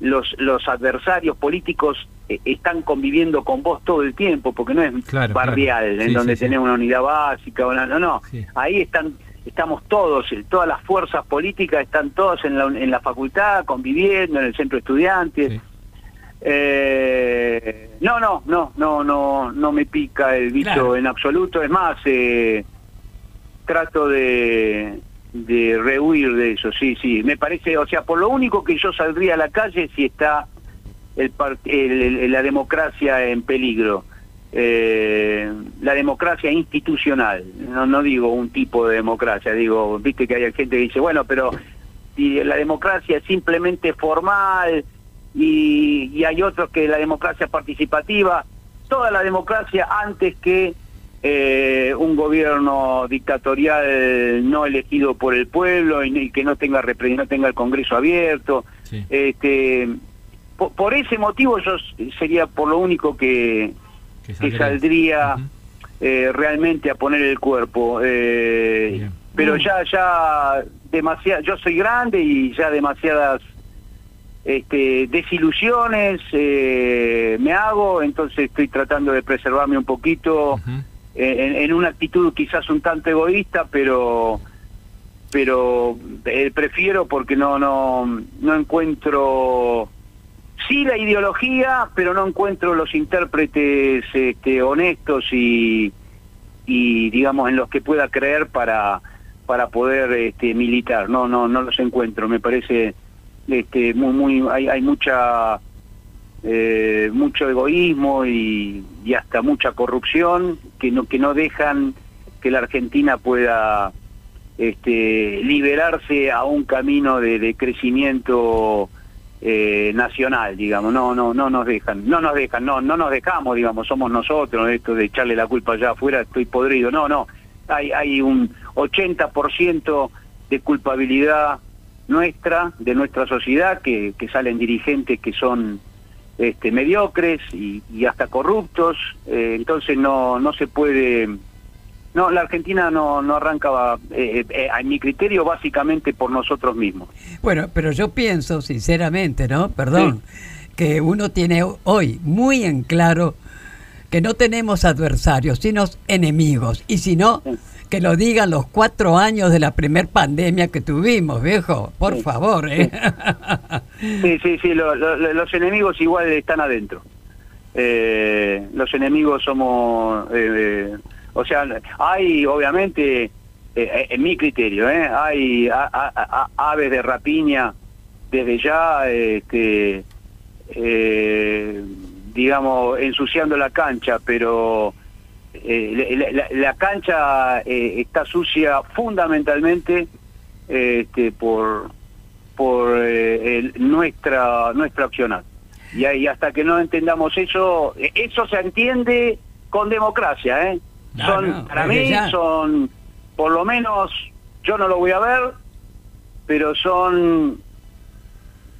los, los adversarios políticos están conviviendo con vos todo el tiempo, porque no es Claro, barrial, claro. en donde sí, sí. tenés una unidad básica, una- no, no. Ahí están, estamos todos, eh, todas las fuerzas políticas están todas en la, en la facultad, conviviendo, en el centro de estudiantes. Eh, no, no, no, no, no, no me pica el bicho Claro. en absoluto. Es más, eh, trato de, de rehuir de eso, sí, sí. Me parece, o sea, por lo único que yo saldría a la calle si está el, el- la democracia en peligro. Eh, la democracia institucional, no, no digo un tipo de democracia, digo, viste que hay gente que dice, bueno, pero si la democracia es simplemente formal y, y hay otros que la democracia participativa, toda la democracia antes que eh, un gobierno dictatorial no elegido por el pueblo y, y que no tenga no tenga el Congreso abierto. Sí. Este, po- por, ese motivo yo sería por lo único que, Que que saldría eh, realmente a poner el cuerpo. eh, pero ya, ya demasiado, yo soy grande y ya demasiadas este, desilusiones eh, me hago, entonces estoy tratando de preservarme un poquito Ujú. en, en una actitud quizás un tanto egoísta, pero pero eh, prefiero porque no no no encuentro sí la ideología, pero no encuentro los intérpretes este, honestos y digamos en los que pueda creer para para poder este, militar. No no no los encuentro. Me parece este muy muy hay mucha eh, mucho egoísmo y, hasta mucha corrupción que no que no dejan que la Argentina pueda este, liberarse a un camino de crecimiento eh, nacional, digamos, no, no, no nos dejan, no nos dejan, no, no nos dejamos, digamos, somos nosotros, esto de echarle la culpa allá afuera, estoy podrido, no, no, hay, hay un 80% de culpabilidad nuestra, de nuestra sociedad, que, que salen dirigentes que son este, mediocres y, y hasta corruptos, eh, entonces no, no se puede no, la Argentina no, no arranca, eh, eh, a mi criterio, básicamente por nosotros mismos. Bueno, pero yo pienso, sinceramente, ¿no? Perdón, que uno tiene hoy muy en claro que no tenemos adversarios, sino enemigos. Y si no, Sí. que lo digan los cuatro años de la primer pandemia que tuvimos, viejo. Por Sí. favor, ¿eh? Sí, sí, sí, lo- lo- lo- los enemigos igual están adentro. Eh, los enemigos somos, eh, o sea, hay obviamente, eh, eh, en mi criterio, eh, hay a- aves de rapiña desde ya, este, digamos, ensuciando la cancha, pero la, cancha está sucia fundamentalmente este, por por nuestra nuestra accionar y ahí hasta que no entendamos eso eso se entiende con democracia eh No, son no, para mí ya. son por lo menos yo no lo voy a ver pero son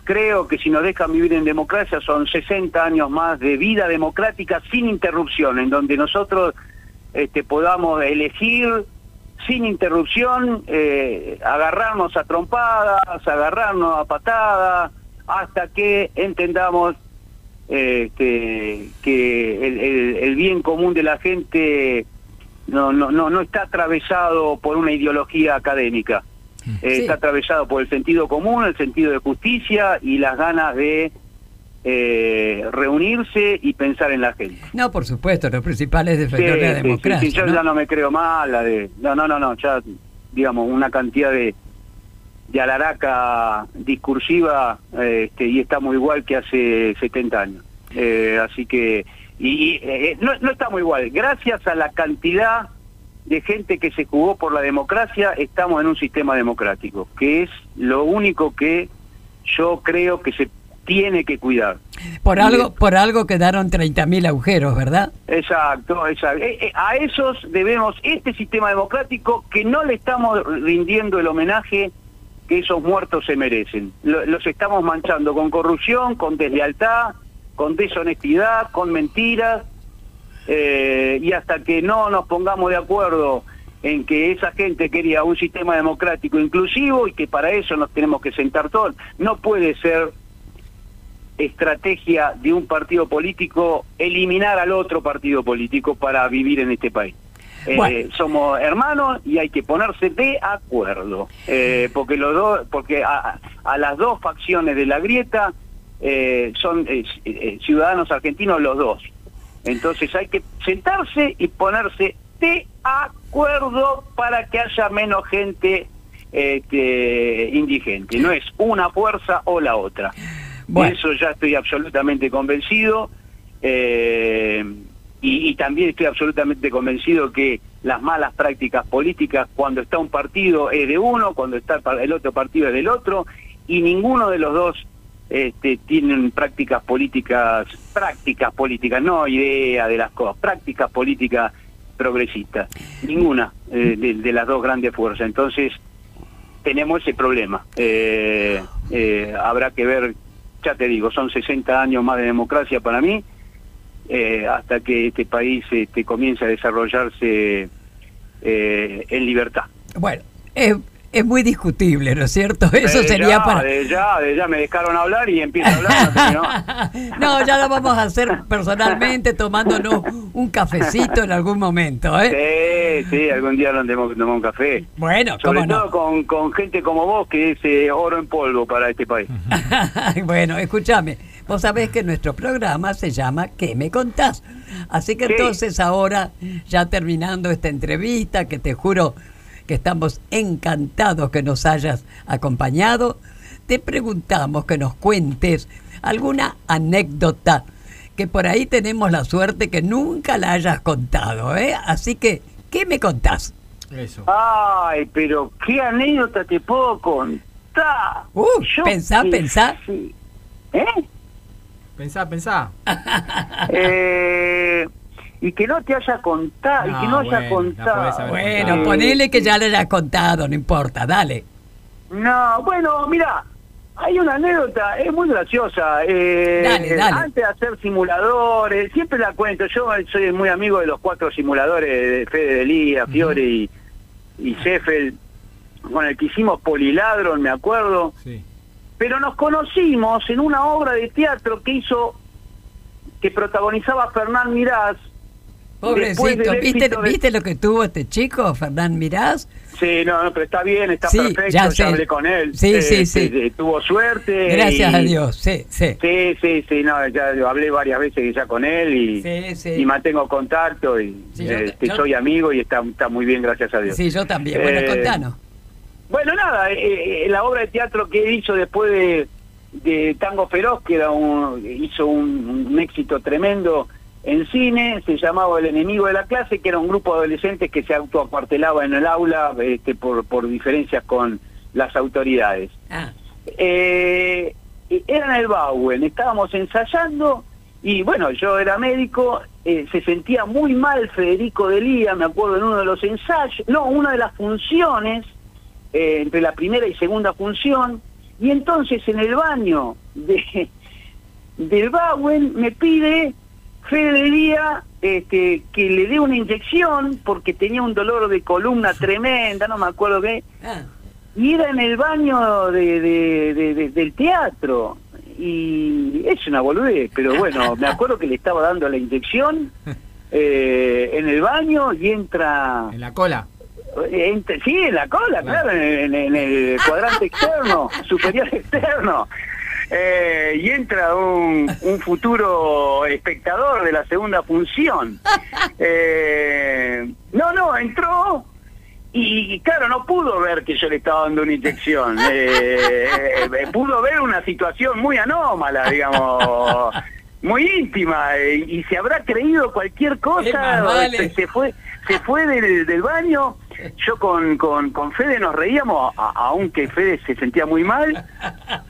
creo que si nos dejan vivir en democracia son 60 años más de vida democrática sin interrupción, en donde nosotros este, podamos elegir sin interrupción, eh, agarrarnos a trompadas, agarrarnos a patadas, hasta que entendamos este, que el, el- el bien común de la gente no, no, no, no está atravesado por una ideología académica. Eh, Sí. Está atravesado por el sentido común, el sentido de justicia y las ganas de eh, reunirse y pensar en la gente. No, por supuesto, lo principal es defender Sí, la sí, sí, democracia. sí, yo ¿no? ya no me creo más la de... No, no, no, no, ya, digamos, una cantidad de, de alaraca discursiva este, y estamos igual que hace 70 años. Eh, así que... Y, eh, no, no estamos igual. Gracias a la cantidad de gente que se jugó por la democracia, estamos en un sistema democrático, que es lo único que yo creo que se tiene que cuidar. Por algo, por algo quedaron 30.000 agujeros, ¿verdad? Exacto, exacto. Eh, eh, a esos debemos este sistema democrático que no le estamos rindiendo el homenaje que esos muertos se merecen. Lo- los estamos manchando con corrupción, con deslealtad, con deshonestidad, con mentiras, eh, y hasta que no nos pongamos de acuerdo en que esa gente quería un sistema democrático inclusivo y que para eso nos tenemos que sentar todos, no puede ser estrategia de un partido político eliminar al otro partido político para vivir en este país. Eh, somos hermanos y hay que ponerse de acuerdo, eh, porque los dos, porque a, a las dos facciones de la grieta eh, son eh, eh, ciudadanos argentinos los dos. Entonces hay que sentarse y ponerse de acuerdo para que haya menos gente este, indigente. No es una fuerza o la otra. Bueno. Eso ya estoy absolutamente convencido. eh, y, y también estoy absolutamente convencido que las malas prácticas políticas, cuando está un partido es de uno, cuando está el otro partido es del otro, y ninguno de los dos este, tienen prácticas políticas, prácticas políticas, no idea de las cosas, prácticas políticas progresistas. Ninguna eh, de, las dos grandes fuerzas. Entonces, tenemos ese problema. Eh, eh, habrá que ver, ya te digo, son 60 años más de democracia para mí, eh, hasta que este país este, comience a desarrollarse eh, en libertad. Bueno, es, es muy discutible, ¿no es cierto? (laughs) Eso De sería ya, para... de ya, de ya me dejaron hablar y empiezo a hablar. no (laughs) ¿no? Ya lo vamos a hacer personalmente tomándonos un cafecito en algún momento, ¿eh? Sí, sí, algún día nos tenemos que tomar un café. Bueno, Sobre cómo no. con, con gente como vos, que es eh, oro en polvo para este país. (laughs) bueno, escúchame, vos sabés que nuestro programa se llama ¿Qué me contás? Así que Sí. entonces ahora, ya terminando esta entrevista, que te juro que estamos encantados que nos hayas acompañado, te preguntamos que nos cuentes alguna anécdota que por ahí tenemos la suerte que nunca la hayas contado, ¿eh? Así que, ¿qué me contás? Eso. Ay, pero qué anécdota te puedo contar. Uh, pensá, qué pensá. sé. ¿Eh? Pensá, pensá. (laughs) Eh, y que no te haya contado, y que No, no haya bueno, la contado. Bueno, Eh, ponele que ya le hayas contado, no importa, dale. No, bueno, mira, hay una anécdota, es muy graciosa. Eh, Dale, dale. Antes de hacer simuladores, siempre la cuento. Yo soy muy amigo de los cuatro simuladores de Fede Delía, Fiore y, y Sheffield, con el que hicimos Poliladron, me acuerdo. Sí. Pero nos conocimos en una obra de teatro que hizo, que protagonizaba Fernán Mirás. Pobrecito, ¿viste, ¿viste lo que tuvo este chico, Fernán Mirás? Sí, no, no, pero está bien, está Sí, perfecto, ya ya, hablé con él. Sí, sí, sí. eh, tuvo suerte. Gracias y- a Dios, sí, sí. Sí, sí, sí, no, ya hablé varias veces ya con él y, Sí, sí. y mantengo contacto y yo- yo- soy amigo y está, está muy bien, gracias a Dios. Sí, yo también. Bueno, Eh, contanos. Bueno, nada, eh, eh, la obra de teatro que hizo después de, de Tango Feroz, que era un, hizo un, un éxito tremendo en cine, se llamaba El enemigo de la clase, que era un grupo de adolescentes que se autoacuartelaba en el aula este, por, por diferencias con las autoridades. Ah, Eh, era en el Bauen, estábamos ensayando y bueno, yo era médico, eh, se sentía muy mal Federico Delía, me acuerdo en uno de los ensayos, no, una de las funciones, eh, entre la primera y segunda función, y entonces en el baño de, (laughs) del Bauen me pide Fede diría este, que le dé una inyección porque tenía un dolor de columna tremenda, no me acuerdo qué. Ah, Y era en el baño de, de- de- de- del teatro. Y es una boludez, pero bueno, me acuerdo que le estaba dando la inyección (laughs) eh, en el baño y entra... En la cola. entra- sí, en la cola, claro, en, en el cuadrante (laughs) externo, superior externo. Eh, y entra un, un futuro espectador de la segunda función. (laughs) Eh, no, no, entró y, y claro, no pudo ver que yo le estaba dando una inyección. (laughs) Eh, eh, pudo ver una situación muy anómala, digamos, muy íntima. eh, y se habrá creído cualquier cosa. más vale. se, se fue se fue del, del baño. Yo con, con, con Fede nos reíamos, a- aunque Fede se sentía muy mal.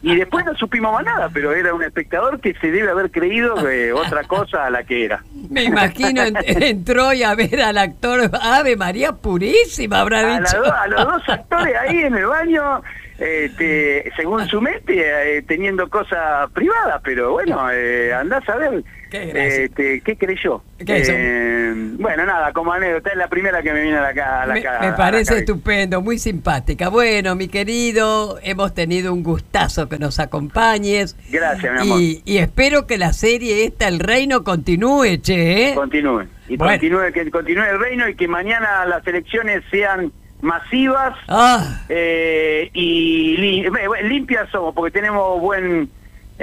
Y después no supimos más nada, pero era un espectador que se debe haber creído que otra cosa a la que era. me imagino en- entró y a ver al actor Ave María Purísima, habrá a, dicho. do- a los dos actores ahí en el baño, este, según su mente, eh, teniendo cosas privadas, pero bueno, eh, andás a ver Qué gracia. este, qué creyó. ¿Qué hizo? Eh, bueno, nada, como anécdota, es la primera que me viene a la, a la Me, parece estupendo, muy simpática. Bueno, mi querido, hemos tenido un gustazo que nos acompañes. Gracias, mi amor. Y, y espero que la serie esta, El Reino, continúe, che. ¿eh? Continúe. Y Bueno. continúe, que continúe el reino y que mañana las elecciones sean masivas Ah, eh, y eh, limpias somos, porque tenemos buen,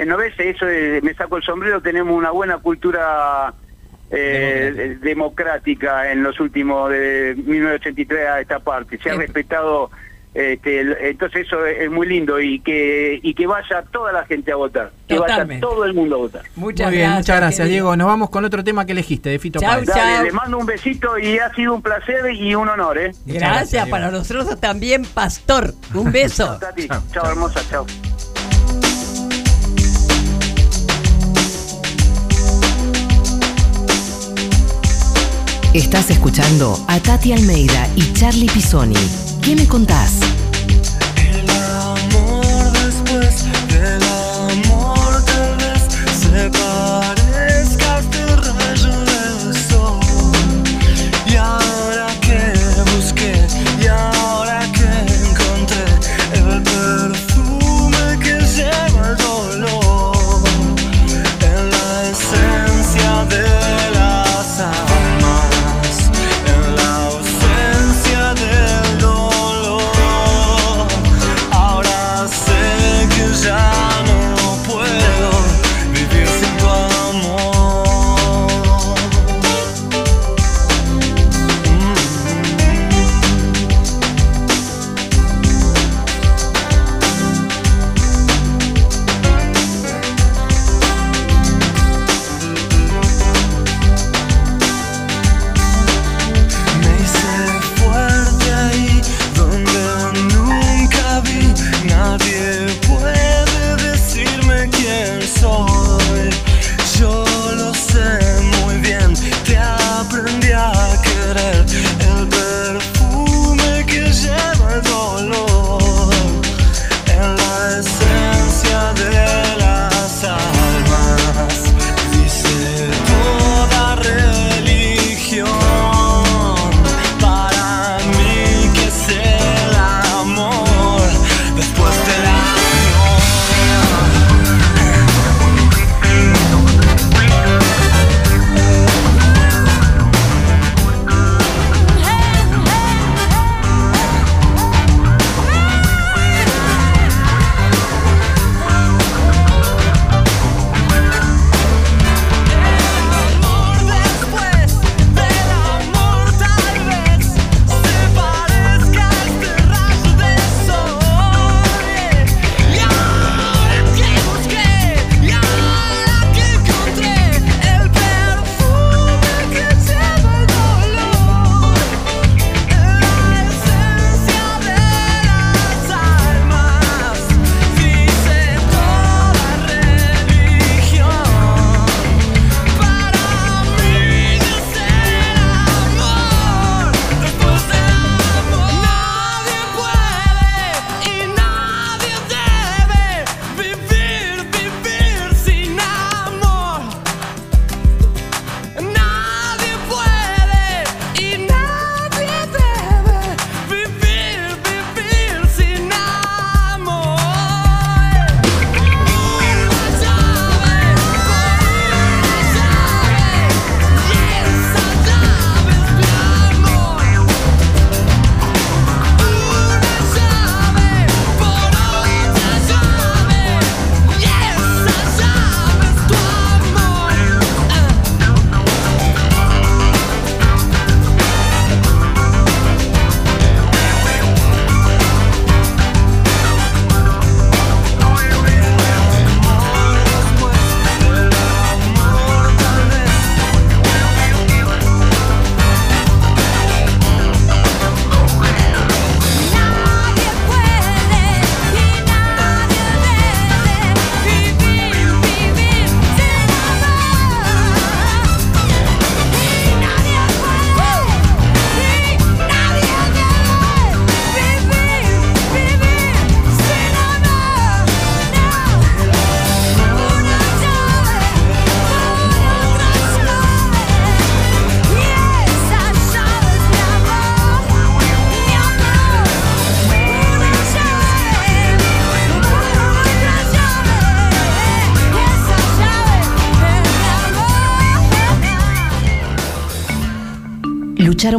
¿no ves? Eso me saco el sombrero, tenemos una buena cultura eh, democrática en los últimos, de 1983 a esta parte. Se ha respetado, este, entonces eso es, es muy lindo y que, y que vaya toda la gente a votar, que Totalmente. vaya todo el mundo a votar. muchas Muy bien, gracias. muchas gracias. Diego. Nos vamos con otro tema que elegiste, de Fito Chau. Dale, le mando un besito y ha sido un placer y un honor, ¿eh? Gracias, Gracias, para nosotros también, Pastor. Un beso. Chao hermosa, chao. Estás escuchando a Tati Almeida y Charlie Pisoni. ¿Qué me contás? El amor después del amor tal vez se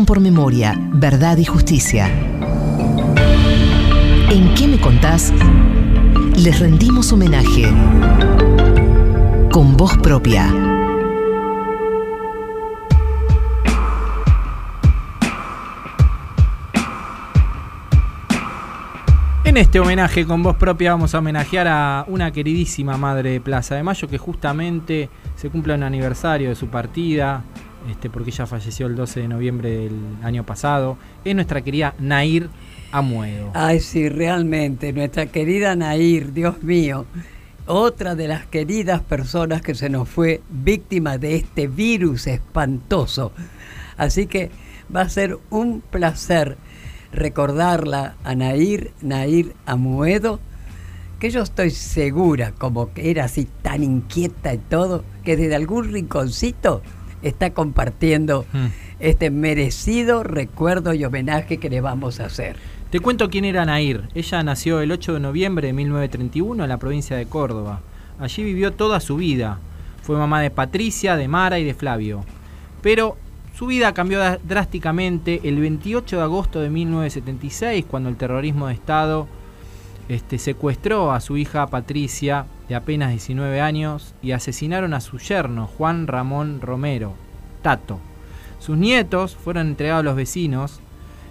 por memoria, verdad y justicia. ¿En qué me contás? Les rendimos homenaje con voz propia. En este homenaje con voz propia vamos a homenajear a una queridísima madre de Plaza de Mayo que justamente se cumple un aniversario de su partida, este, porque ella falleció el 12 de noviembre del año pasado. Es nuestra querida Nair Amuedo. Ay, sí, realmente, nuestra querida Nair, Dios mío, otra de las queridas personas que se nos fue víctima de este virus espantoso. Así que va a ser un placer recordarla a Nair, Nair Amuedo, que yo estoy segura, como que era así tan inquieta y todo, que desde algún rinconcito está compartiendo Mm. este merecido recuerdo y homenaje que le vamos a hacer. Te cuento quién era Nair. Ella nació el 8 de noviembre de 1931 en la provincia de Córdoba. Allí vivió toda su vida. Fue mamá de Patricia, de Mara y de Flavio. Pero su vida cambió drásticamente el 28 de agosto de 1976, cuando el terrorismo de Estado este, secuestró a su hija Patricia, de apenas 19 años, y asesinaron a su yerno, Juan Ramón Romero, Tato. Sus nietos fueron entregados a los vecinos.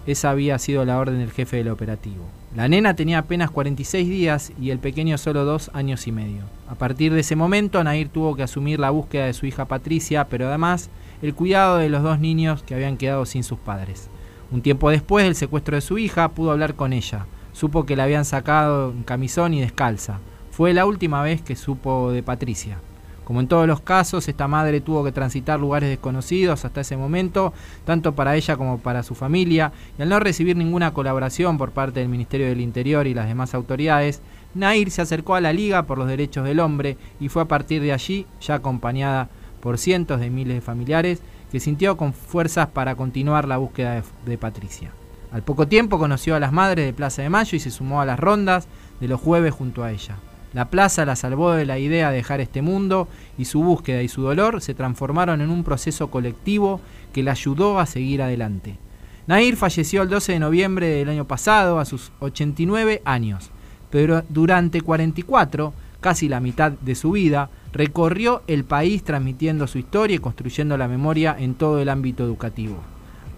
Esa había sido la orden del jefe del operativo. La nena tenía apenas 46 días y el pequeño solo dos años y medio. A partir de ese momento, Nair tuvo que asumir la búsqueda de su hija Patricia, pero además el cuidado de los dos niños que habían quedado sin sus padres. Un tiempo después del secuestro de su hija, pudo hablar con ella. Supo que la habían sacado en camisón y descalza. Fue la última vez que supo de Patricia. Como en todos los casos, esta madre tuvo que transitar lugares desconocidos hasta ese momento, tanto para ella como para su familia, y al no recibir ninguna colaboración por parte del Ministerio del Interior y las demás autoridades, Nair se acercó a la Liga por los Derechos del Hombre y fue a partir de allí, ya acompañada por cientos de miles de familiares, que sintió con fuerzas para continuar la búsqueda de, de Patricia. Al poco tiempo conoció a las madres de Plaza de Mayo y se sumó a las rondas de los jueves junto a ella. La plaza la salvó de la idea de dejar este mundo y su búsqueda y su dolor se transformaron en un proceso colectivo que la ayudó a seguir adelante. Nair falleció el 12 de noviembre del año pasado a sus 89 años, pero durante 44, casi la mitad de su vida, recorrió el país transmitiendo su historia y construyendo la memoria en todo el ámbito educativo.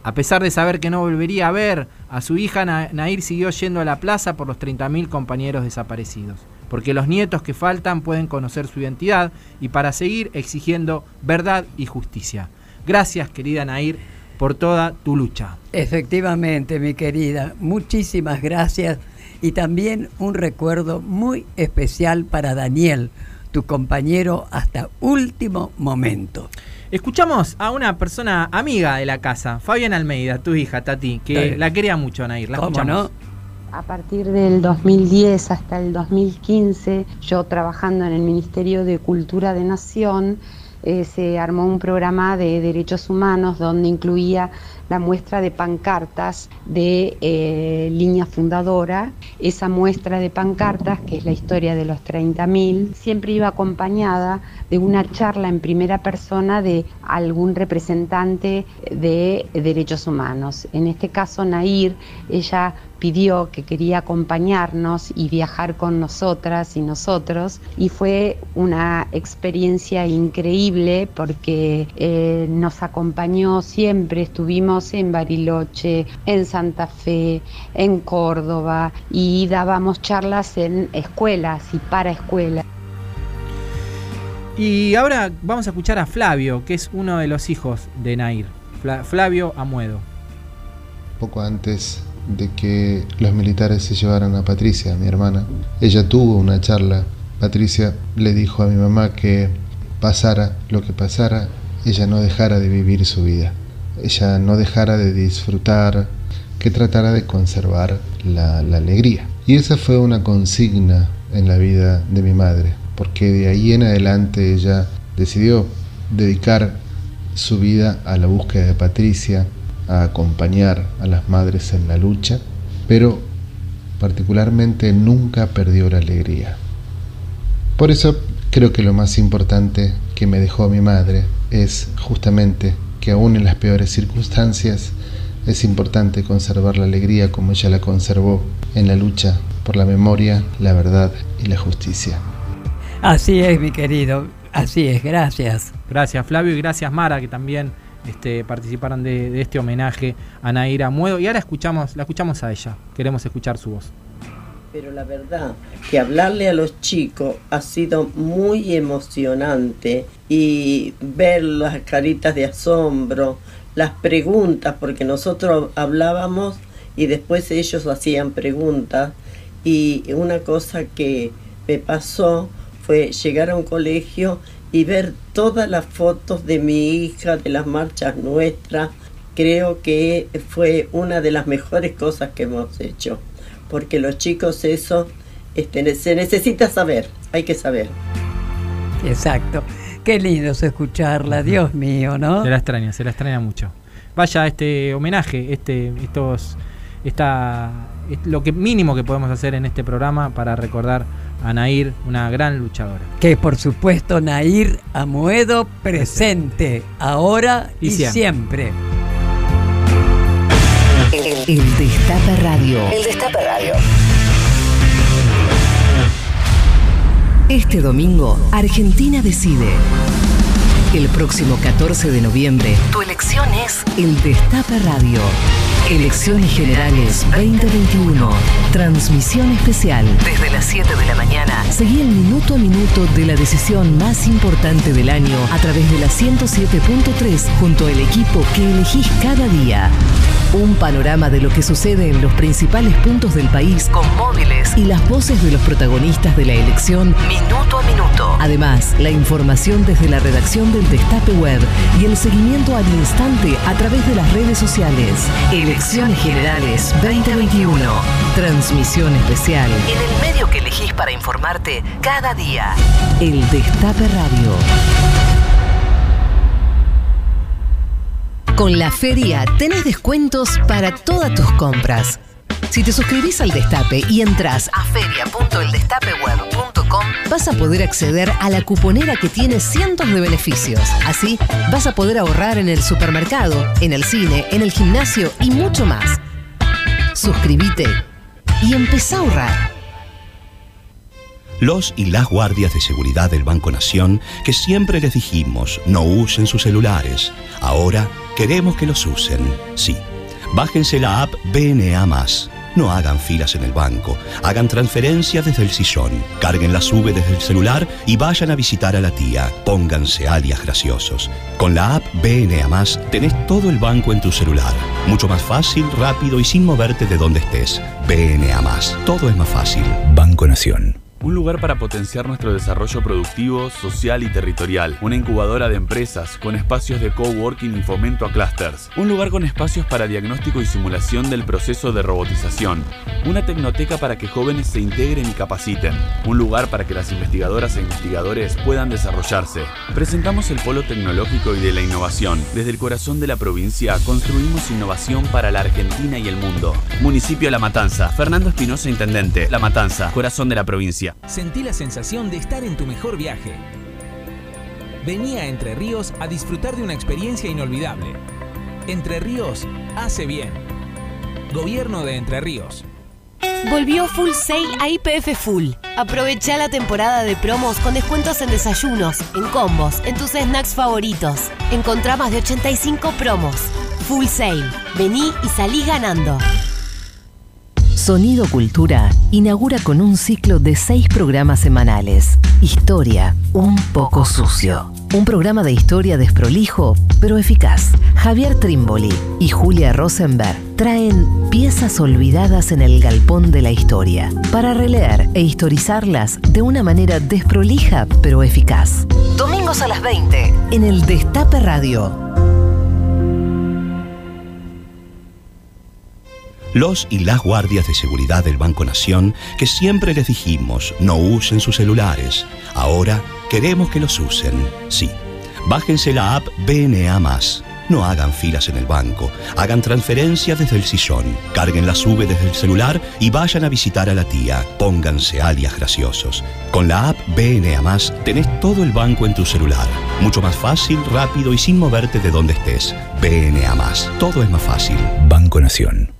A pesar de saber que no volvería a ver a su hija, Na- Nair siguió yendo a la plaza por los 30.000 compañeros desaparecidos, porque los nietos que faltan pueden conocer su identidad y para seguir exigiendo verdad y justicia. Gracias, querida Nair, por toda tu lucha. Efectivamente, mi querida, muchísimas gracias y también un recuerdo muy especial para Daniel, tu compañero hasta último momento. Escuchamos a una persona amiga de la casa, Fabián Almeida, tu hija, Tati, que la quería mucho, Nair. La ¿Cómo escuchamos. no? A partir del 2010 hasta el 2015, yo trabajando en el Ministerio de Cultura de Nación, eh, se armó un programa de derechos humanos donde incluía la muestra de pancartas de eh, línea fundadora. Esa muestra de pancartas, que es la historia de los 30.000, siempre iba acompañada de una charla en primera persona de algún representante de derechos humanos. En este caso, Nair, ella pidió que quería acompañarnos y viajar con nosotras y nosotros y fue una experiencia increíble porque eh, nos acompañó siempre, estuvimos en Bariloche, en Santa Fe, en Córdoba y dábamos charlas en escuelas y para escuelas. Y ahora vamos a escuchar a Flavio, que es uno de los hijos de Nair. Fla- Flavio Amuedo. Poco antes de que los militares se llevaran a Patricia, mi hermana, ella tuvo una charla. Patricia le dijo a mi mamá que pasara lo que pasara, ella no dejara de vivir su vida. Ella no dejara de disfrutar, que tratara de conservar la, alegría. Y esa fue una consigna en la vida de mi madre, porque de ahí en adelante ella decidió dedicar su vida a la búsqueda de Patricia, a acompañar a las madres en la lucha, pero particularmente nunca perdió la alegría. Por eso creo que lo más importante que me dejó mi madre es justamente que aún en las peores circunstancias es importante conservar la alegría como ella la conservó en la lucha por la memoria, la verdad y la justicia. Así es, mi querido. Así es, gracias. Gracias Flavio y gracias Mara que también este, participaron de, de este homenaje a Naira Muedo. Y ahora escuchamos, la escuchamos a ella. Queremos escuchar su voz. Pero la verdad que hablarle a los chicos ha sido muy emocionante y ver las caritas de asombro, las preguntas, porque nosotros hablábamos y después ellos hacían preguntas y una cosa que me pasó fue llegar a un colegio y ver todas las fotos de mi hija, de las marchas nuestras. Creo que fue una de las mejores cosas que hemos hecho porque los chicos eso este, se necesita saber, hay que saber. Exacto. Qué lindo es escucharla, Dios mío, ¿no? Se la extraña, se la extraña mucho. Vaya este homenaje, este, estos, esta, es lo que mínimo que podemos hacer en este programa para recordar a Nair, una gran luchadora. Que por supuesto Nair Amoedo presente, ahora y, Y siempre. siempre. El, el Destape Radio. El Destape Radio. Este domingo, Argentina decide. El próximo 14 de noviembre, tu elección es el Destape Radio. Elecciones Generales 2021. Transmisión especial. Desde las 7 de la mañana. Seguí el minuto a minuto de la decisión más importante del año a través de la 107.3 junto al equipo que elegís cada día. Un panorama de lo que sucede en los principales puntos del país con móviles y las voces de los protagonistas de la elección minuto a minuto. Además, la información desde la redacción del Destape Web y el seguimiento al instante a través de las redes sociales. Elecciones Generales 2021. Transmisión especial. En el medio que elegís para informarte cada día. El Destape Radio. Con la feria tenés descuentos para todas tus compras. Si te suscribís al Destape y entras a feria.eldestapeweb.com, vas a poder acceder a la cuponera que tiene cientos de beneficios. Así, vas a poder ahorrar en el supermercado, en el cine, en el gimnasio y mucho más. Suscríbete y empezá a ahorrar. Los y las guardias de seguridad del Banco Nación, que siempre les dijimos no usen sus celulares, ahora queremos que los usen. Sí, bájense la app BNA. No hagan filas en el banco, hagan transferencias desde el sillón, carguen la sube desde el celular y vayan a visitar a la tía. Pónganse alias graciosos. Con la app BNA tenés todo el banco en tu celular. Mucho más fácil, rápido y sin moverte de donde estés. BNA Todo es más fácil. Banco Nación. Un lugar para potenciar nuestro desarrollo productivo, social y territorial. Una incubadora de empresas con espacios de coworking y fomento a clusters. Un lugar con espacios para diagnóstico y simulación del proceso de robotización. Una tecnoteca para que jóvenes se integren y capaciten. Un lugar para que las investigadoras e investigadores puedan desarrollarse. Presentamos el Polo Tecnológico y de la Innovación. Desde el corazón de la provincia construimos innovación para la Argentina y el mundo. Municipio La Matanza. Fernando Espinosa, Intendente. La Matanza, corazón de la provincia. Sentí la sensación de estar en tu mejor viaje. Vení a Entre Ríos a disfrutar de una experiencia inolvidable. Entre Ríos hace bien. Gobierno de Entre Ríos. Volvió Full Sale a IPF Full. Aprovecha la temporada de promos con descuentos en desayunos, en combos, en tus snacks favoritos. Encontrá más de 85 promos. Full Sale. Vení y salí ganando. Sonido Cultura inaugura con un ciclo de seis programas semanales. Historia, un poco sucio. Un programa de historia desprolijo, pero eficaz. Javier Trimboli y Julia Rosenberg traen piezas olvidadas en el galpón de la historia para releer e historizarlas de una manera desprolija, pero eficaz. Domingos a las 20 en el Destape Radio. Los y las guardias de seguridad del Banco Nación, que siempre les dijimos no usen sus celulares, ahora queremos que los usen. Sí, bájense la app BNA. No hagan filas en el banco, hagan transferencia desde el sillón, carguen la sube desde el celular y vayan a visitar a la tía. Pónganse alias graciosos. Con la app BNA tenés todo el banco en tu celular. Mucho más fácil, rápido y sin moverte de donde estés. BNA. Todo es más fácil. Banco Nación.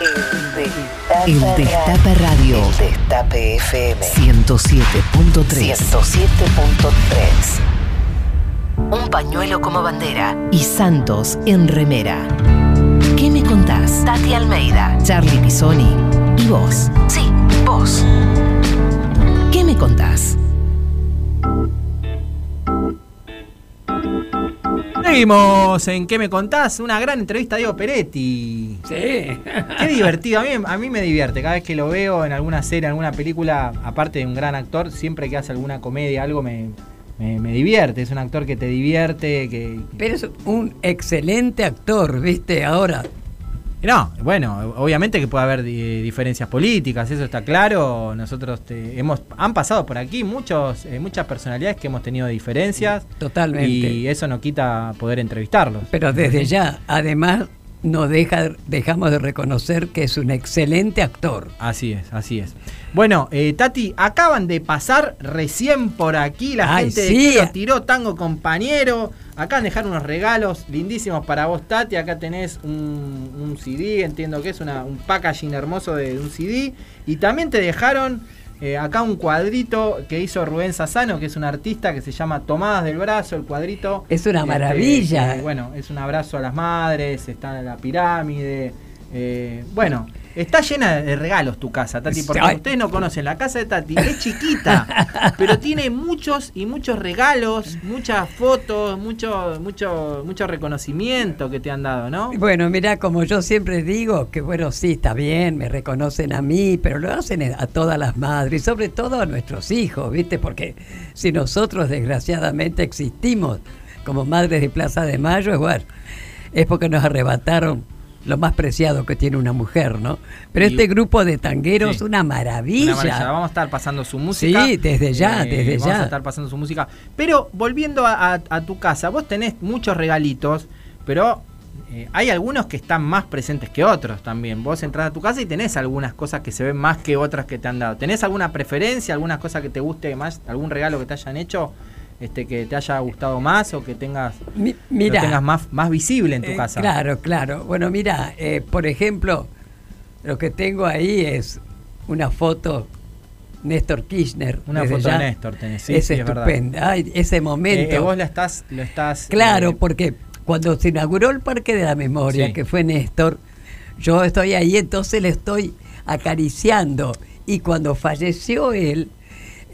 El Destape Radio. El Destape FM. 107.3. 107.3. Un pañuelo como bandera. Y Santos en remera. ¿Qué me contás? Tati Almeida, Charlie Pisoni y vos. Sí, vos. ¿Qué me contás? Seguimos en ¿Qué me contás? Una gran entrevista a Diego Peretti. Sí. (laughs) Qué divertido. A mí, a mí me divierte. Cada vez que lo veo en alguna serie, en alguna película, aparte de un gran actor, siempre que hace alguna comedia, algo me, me, me divierte. Es un actor que te divierte, que... Pero es un excelente actor, ¿viste? Ahora, No, bueno, obviamente que puede haber di- diferencias políticas, eso está claro. Nosotros te- hemos han pasado por aquí muchos eh, muchas personalidades que hemos tenido diferencias. Totalmente. Y eso no quita poder entrevistarlos. pero desde ya, además, no deja, dejamos de reconocer que es un excelente actor. Así es, así es. Bueno, eh, Tati, acaban de pasar recién por aquí la Ay, gente de sí. Quiero tiró tango compañero. De dejar unos regalos lindísimos para vos, Tati. Acá tenés un, un CD, entiendo que es una, un packaging hermoso de, un CD. Y también te dejaron eh, acá un cuadrito que hizo Rubén Sassano, que es un artista que se llama Tomadas del Brazo, el cuadrito. Es una Este, maravilla. eh, bueno, es un abrazo a las madres, está en la pirámide. eh, bueno, está llena de regalos tu casa, Tati, porque Ay. ustedes no conocen, la casa de Tati es chiquita, (laughs) pero tiene muchos y muchos regalos, muchas fotos, mucho, mucho, mucho reconocimiento que te han dado, ¿no? Bueno, mira, como yo siempre digo, que bueno, sí, está bien, me reconocen a mí, pero lo hacen a todas las madres y sobre todo a nuestros hijos, ¿viste? Porque si nosotros desgraciadamente existimos como madres de Plaza de Mayo, es bueno, es porque nos arrebataron lo más preciado que tiene una mujer, ¿no? Pero Y- este grupo de tangueros, Sí. una maravilla. Una maravilla. Vamos a estar pasando su música. Sí, desde ya, desde Vamos ya. a estar pasando su música. Pero volviendo a, a- a tu casa, vos tenés muchos regalitos, pero eh, hay algunos que están más presentes que otros también. Vos entras a tu casa y tenés algunas cosas que se ven más que otras que te han dado. ¿Tenés alguna preferencia, alguna cosa que te guste más, algún regalo que te hayan hecho? Este, que te haya gustado más o que tengas, Mi- mira. lo tengas más, más visible en tu Eh, casa. Claro, claro. Bueno, mira, eh, por ejemplo, lo que tengo ahí es una foto Néstor Kirchner. Una foto de. Néstor tenés, sí, es sí, es estupenda. Ay, ese momento. Eh, eh, vos la estás, lo estás. Claro, porque cuando se inauguró el Parque de la Memoria, Sí. que fue Néstor, yo estoy ahí, entonces le estoy acariciando. Y cuando falleció él.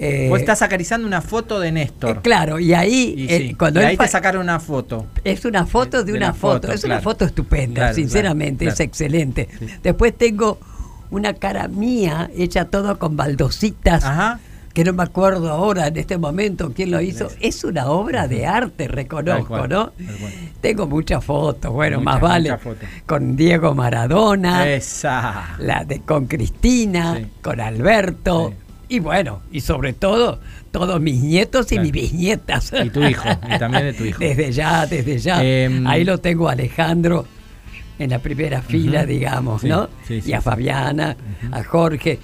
Eh, Vos estás acariciando una foto de Néstor. eh, claro, y ahí, Y eh, sí, cuando y ahí te sacaron una foto. es una foto de, de una foto, foto, es una foto estupenda, Claro, sinceramente, claro, es excelente. Después tengo una cara mía hecha todo con baldositas, que no me acuerdo ahora en este momento quién lo hizo. Es una obra de arte, reconozco, cual, ¿no? Tengo muchas fotos, bueno, Muchas, más vale. Con Diego Maradona, Esa. la de con Cristina, Sí. con Alberto. Y bueno, y sobre todo, todos mis nietos y Claro. mis bisnietas. Y tu hijo, y también de tu hijo. (laughs) Desde ya, desde ya. Em, Ahí lo tengo a Alejandro en la primera fila, digamos, Sí, ¿no? sí, y a. Fabiana, a Jorge.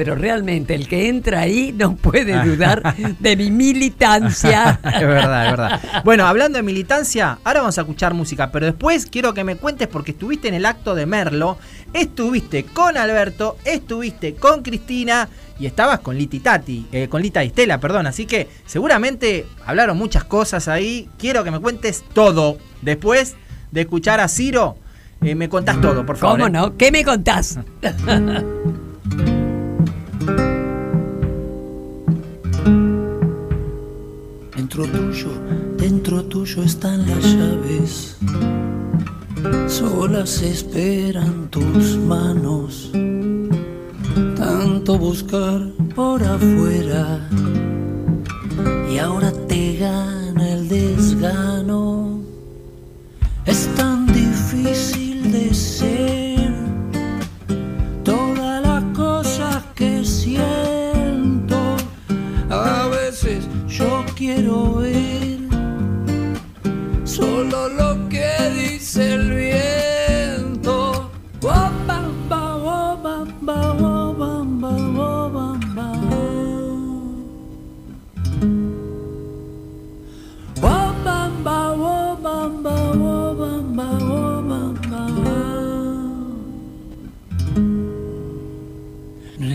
Pero realmente el que entra ahí no puede dudar (laughs) de mi militancia. es verdad, es verdad. Bueno, hablando de militancia, ahora vamos a escuchar música, pero después quiero que me cuentes porque estuviste en el acto de Merlo, estuviste con Alberto, estuviste con Cristina y estabas con Liti Tati, eh, con Lita Estela, perdón. Así que seguramente hablaron muchas cosas ahí. Quiero que me cuentes todo. Después de escuchar a Ciro, eh, me contás todo, por favor. ¿Cómo eh. no? ¿Qué me contás? (laughs) Dentro tuyo, dentro tuyo están las llaves solas esperan tus manos. Tanto buscar por afuera y ahora te gana el desgano. Es tan difícil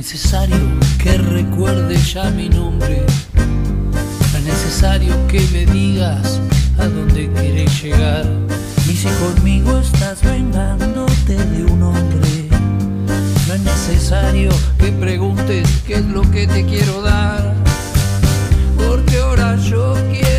necesario que recuerde ya mi nombre. No es necesario que me digas a dónde quieres llegar. Ni si conmigo estás vengándote de un hombre. No es necesario que preguntes qué es lo que te quiero dar. Porque ahora yo quiero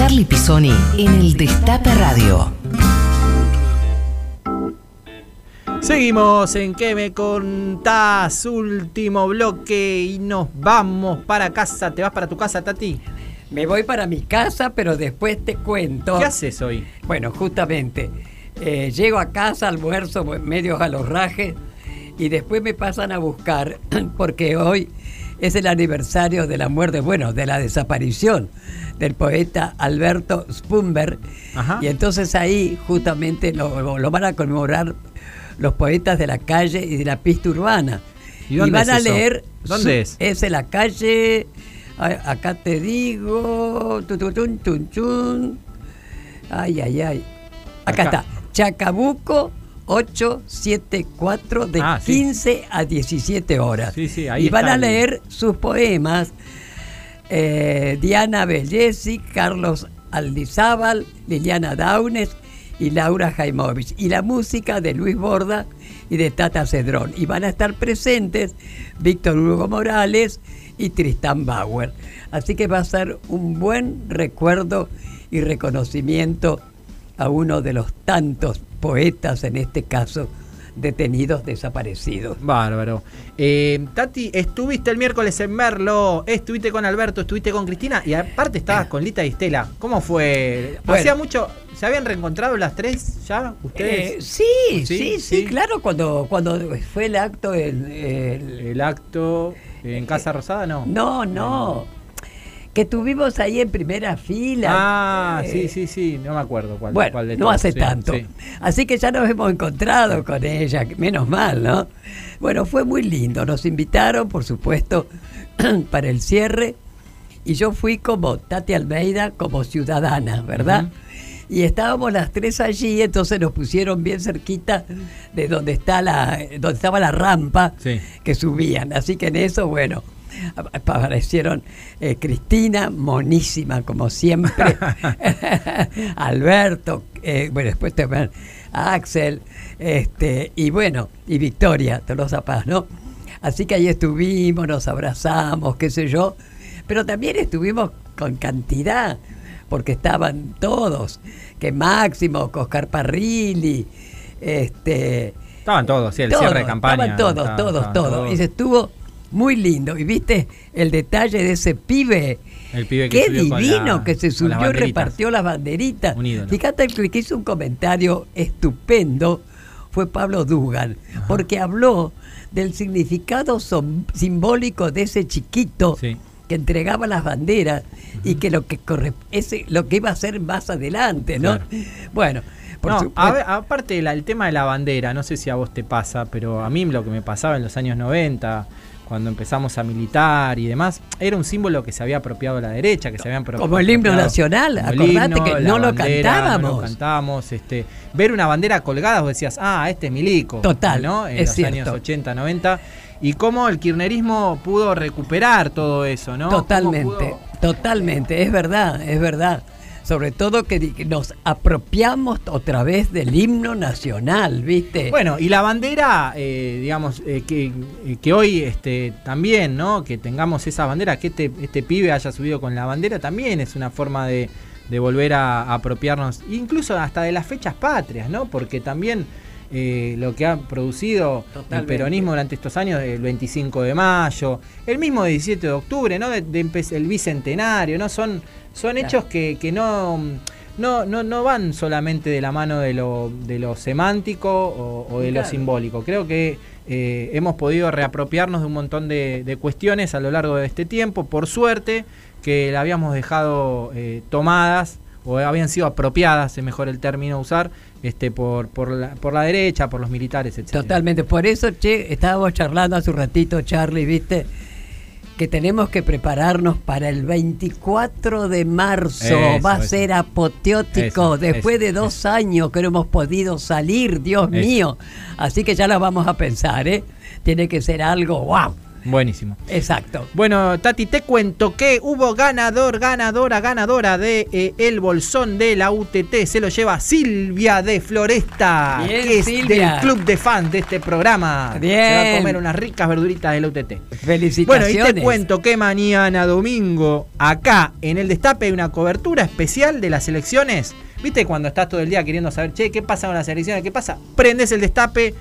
Charlie Pisoni en el Destape Radio. Seguimos en ¿Qué me contás? Último bloque y nos vamos para casa. ¿Te vas para tu casa, Tati? Me voy para mi casa, pero después te cuento. ¿Qué haces hoy? Bueno, justamente Eh, llego a casa, almuerzo medio a los rajes y después me pasan a buscar (clears throat) porque hoy es el aniversario de la muerte, bueno, de la desaparición del poeta Alberto Spumber. Y entonces ahí justamente lo, lo van a conmemorar los poetas de la calle y de la pista urbana. ¿Y van es a leer. ¿Dónde su- es? Es en la calle. Acá te digo. tu, tu, tun, tun, chun. Ay, ay, ay. Acá, Acá. está. Chacabuco 874 de Ah, sí. 15 a 17 horas. Sí, sí, ahí y van a leer sus poemas. eh, Diana Bellesi, Carlos Aldizábal, Liliana Daunes y Laura Jaimovich. Y la música de Luis Borda y de Tata Cedrón. Y van a estar presentes Víctor Hugo Morales y Tristán Bauer. Así que va a ser un buen recuerdo y reconocimiento a uno de los tantos poetas, en este caso, detenidos desaparecidos. Bárbaro. Eh, Tati, estuviste el miércoles en Merlo, estuviste con Alberto, estuviste con Cristina y aparte estabas con Lita y Estela. ¿Cómo fue? Bueno. Hacía mucho. ¿Se habían reencontrado las tres ya? ¿Ustedes? Eh, sí, sí, sí, claro, cuando, cuando fue el acto, el, el- El acto en Casa Rosada, no. No, no. Que tuvimos ahí en primera fila. Ah, Eh, sí, sí, sí, no me acuerdo cuál, Bueno, cuál de no todos, hace sí, tanto. sí. Así que ya nos hemos encontrado con ella, menos mal, ¿no? Bueno, fue muy lindo. Nos invitaron, por supuesto, (clears throat) para el cierre. Y yo fui como Tati Almeida, como ciudadana, ¿verdad? Y estábamos las tres allí, entonces nos pusieron bien cerquita de donde está la, donde estaba la rampa Sí. que subían. Así que en eso, bueno, (laughs) aparecieron eh, Cristina, monísima como siempre, (laughs) (laughs) Alberto, eh, bueno, después también Axel, este, y bueno, y Victoria Tolosa Paz, ¿no? Así que ahí estuvimos, nos abrazamos, qué sé yo, pero también estuvimos con cantidad, porque estaban todos, que Máximo, Oscar Parrilli, este, Estaban todos, sí, el todos, cierre de campaña. Estaban todos, estaban- todos, estaban todos. Y se estuvo muy lindo. Y viste el detalle de ese pibe. El pibe que Qué subió divino la- que se subió y repartió las banderitas. Fíjate que hizo un comentario estupendo fue Pablo Dugan, porque habló del significado simbólico de ese chiquito que entregaba las banderas y que lo que corre, ese, lo que iba a ser más adelante, ¿no? Claro. Bueno, por No, a aparte el tema de la bandera, no sé si a vos te pasa, pero a mí lo que me pasaba en los años 90, cuando empezamos a militar y demás, era un símbolo que se había apropiado la derecha, que se habían Como el himno nacional, acordate himno, que no lo bandera, No cantábamos. lo cantábamos, este, ver una bandera colgada, vos decías, ah, este es Milico. Total, ¿no? En es los cierto. años 80, 90. Y cómo el kirchnerismo pudo recuperar todo eso, ¿no? Totalmente, pudo- totalmente, es verdad, es verdad. Sobre todo que nos apropiamos otra vez del himno nacional, ¿viste? Bueno, y la bandera, eh, digamos, eh, que, eh, que hoy este, también, ¿no? Que tengamos esa bandera, que este, este pibe haya subido con la bandera, también es una forma de, de volver a apropiarnos, incluso hasta de las fechas patrias, ¿no? Porque también eh, lo que ha producido el peronismo durante estos años, el 25 de mayo, el mismo 17 de octubre, ¿no? De, de empe- el bicentenario, ¿no? Son, son Claro. hechos que, que no, no, no, no van solamente de la mano de lo, de lo semántico o, o de lo simbólico. Creo que eh, hemos podido reapropiarnos de un montón de, de cuestiones a lo largo de este tiempo, por suerte, que la habíamos dejado eh, tomadas o habían sido apropiadas, es mejor el término usar, este, por, por, la, por la derecha, por los militares, etc. Totalmente, por eso, che, estábamos charlando hace un ratito, Charlie, ¿viste? Que tenemos que prepararnos para el 24 de marzo. Eso, Va a eso. ser apoteótico. Eso, Después de dos años que no hemos podido salir, Dios mío. Así que ya la vamos a pensar, ¿eh? Tiene que ser algo, wow. Buenísimo. Exacto. Bueno, Tati, te cuento que hubo ganador, ganadora, ganadora de eh, el bolsón de la UTT. Se lo lleva Silvia de Floresta, Bien, que es Silvia. del club de fans de este programa. Bien. Se va a comer unas ricas verduritas de la UTT. Bueno, Felicitaciones. y te cuento que mañana domingo, acá en el Destape, hay una cobertura especial de las elecciones. ¿Viste cuando estás todo el día queriendo saber, che, qué pasa con las elecciones? ¿Qué pasa? Prendes el Destape,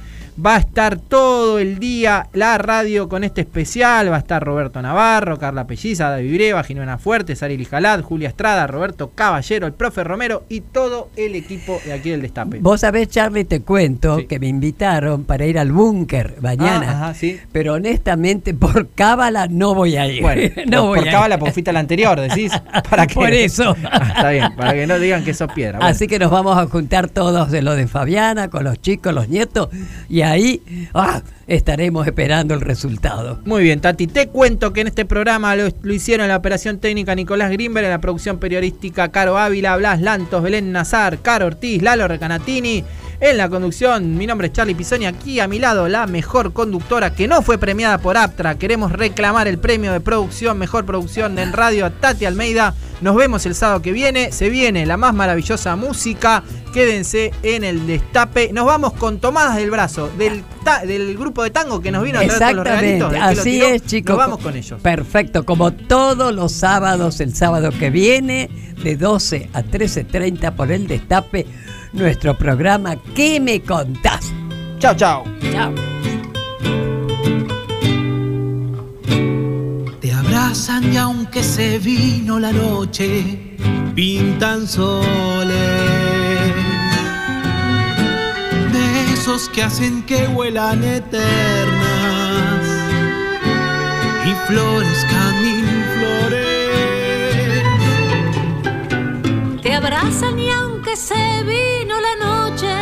Va a estar todo el día la radio con este especial. Va a estar Roberto Navarro, Carla Pelliza, David Breva, Jimena Fuerte, Sari Lijalad, Julia Estrada, Roberto Caballero, el profe Romero y todo el equipo de aquí del Destape. Vos sabés, Charlie, te cuento que me invitaron para ir al búnker mañana. Ah, ajá, sí. Pero honestamente, por cábala no voy a ir. Bueno, (laughs) no por, voy por a cábala, ir. por fuiste la anterior, decís. (laughs) ¿Para qué? Por eso. (laughs) Ah, Está bien, para que no digan que sos piedra. Bueno. Así que nos vamos a juntar todos de lo de Fabiana, con los chicos, los nietos, y ahí ah, estaremos esperando el resultado. Muy bien, Tati. Te cuento que en este programa lo, hicieron la operación técnica Nicolás Grimberg, en la producción periodística Caro Ávila, Blas Lantos, Belén Nazar, Caro Ortiz, Lalo Recanatini. En la conducción, mi nombre es Charlie Pisoni. Aquí a mi lado, la mejor conductora que no fue premiada por Aptra. Queremos reclamar el premio de producción, mejor producción en radio, Tati Almeida. Nos vemos el sábado que viene. Se viene la más maravillosa música. Quédense en el destape. Nos vamos con tomadas del brazo del, ta- del grupo de tango que nos vino a traer los Exactamente, regalitos. así tiró. es, chicos. Nos vamos con ellos. Perfecto, como todos los sábados, el sábado que viene, de 12 a 13.30 por el Destape, nuestro programa ¿Qué me contás? Chao, chao. Chao. Te abrazan y aunque se vino la noche, pintan soles. De esos que hacen que huelan eternas. Y flores, camín, flores. Te abrazan aunque se vino la noche,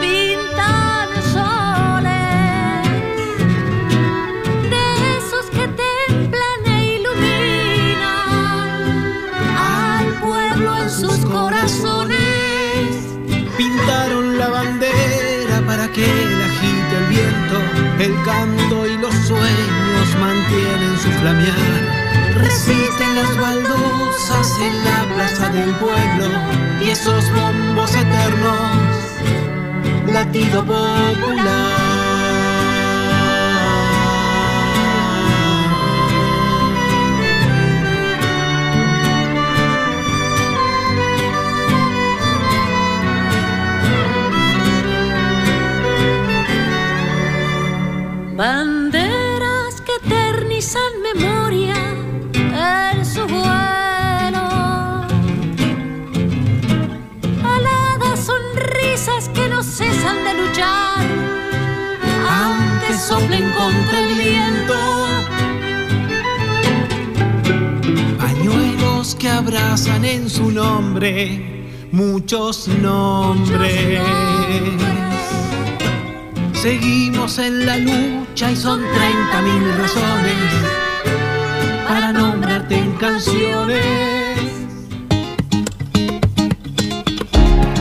pintan soles. De esos que templan e iluminan al pueblo en sus corazones. Pintaron la bandera para que la agite el viento, el canto y los sueños mantienen su flamear. Resisten las baldosas en la plaza del pueblo y esos bombos eternos, latido popular. Soplen contra el viento. Pañuelos que abrazan en su nombre muchos nombres. Seguimos en la lucha y son 30 mil razones para nombrarte en canciones.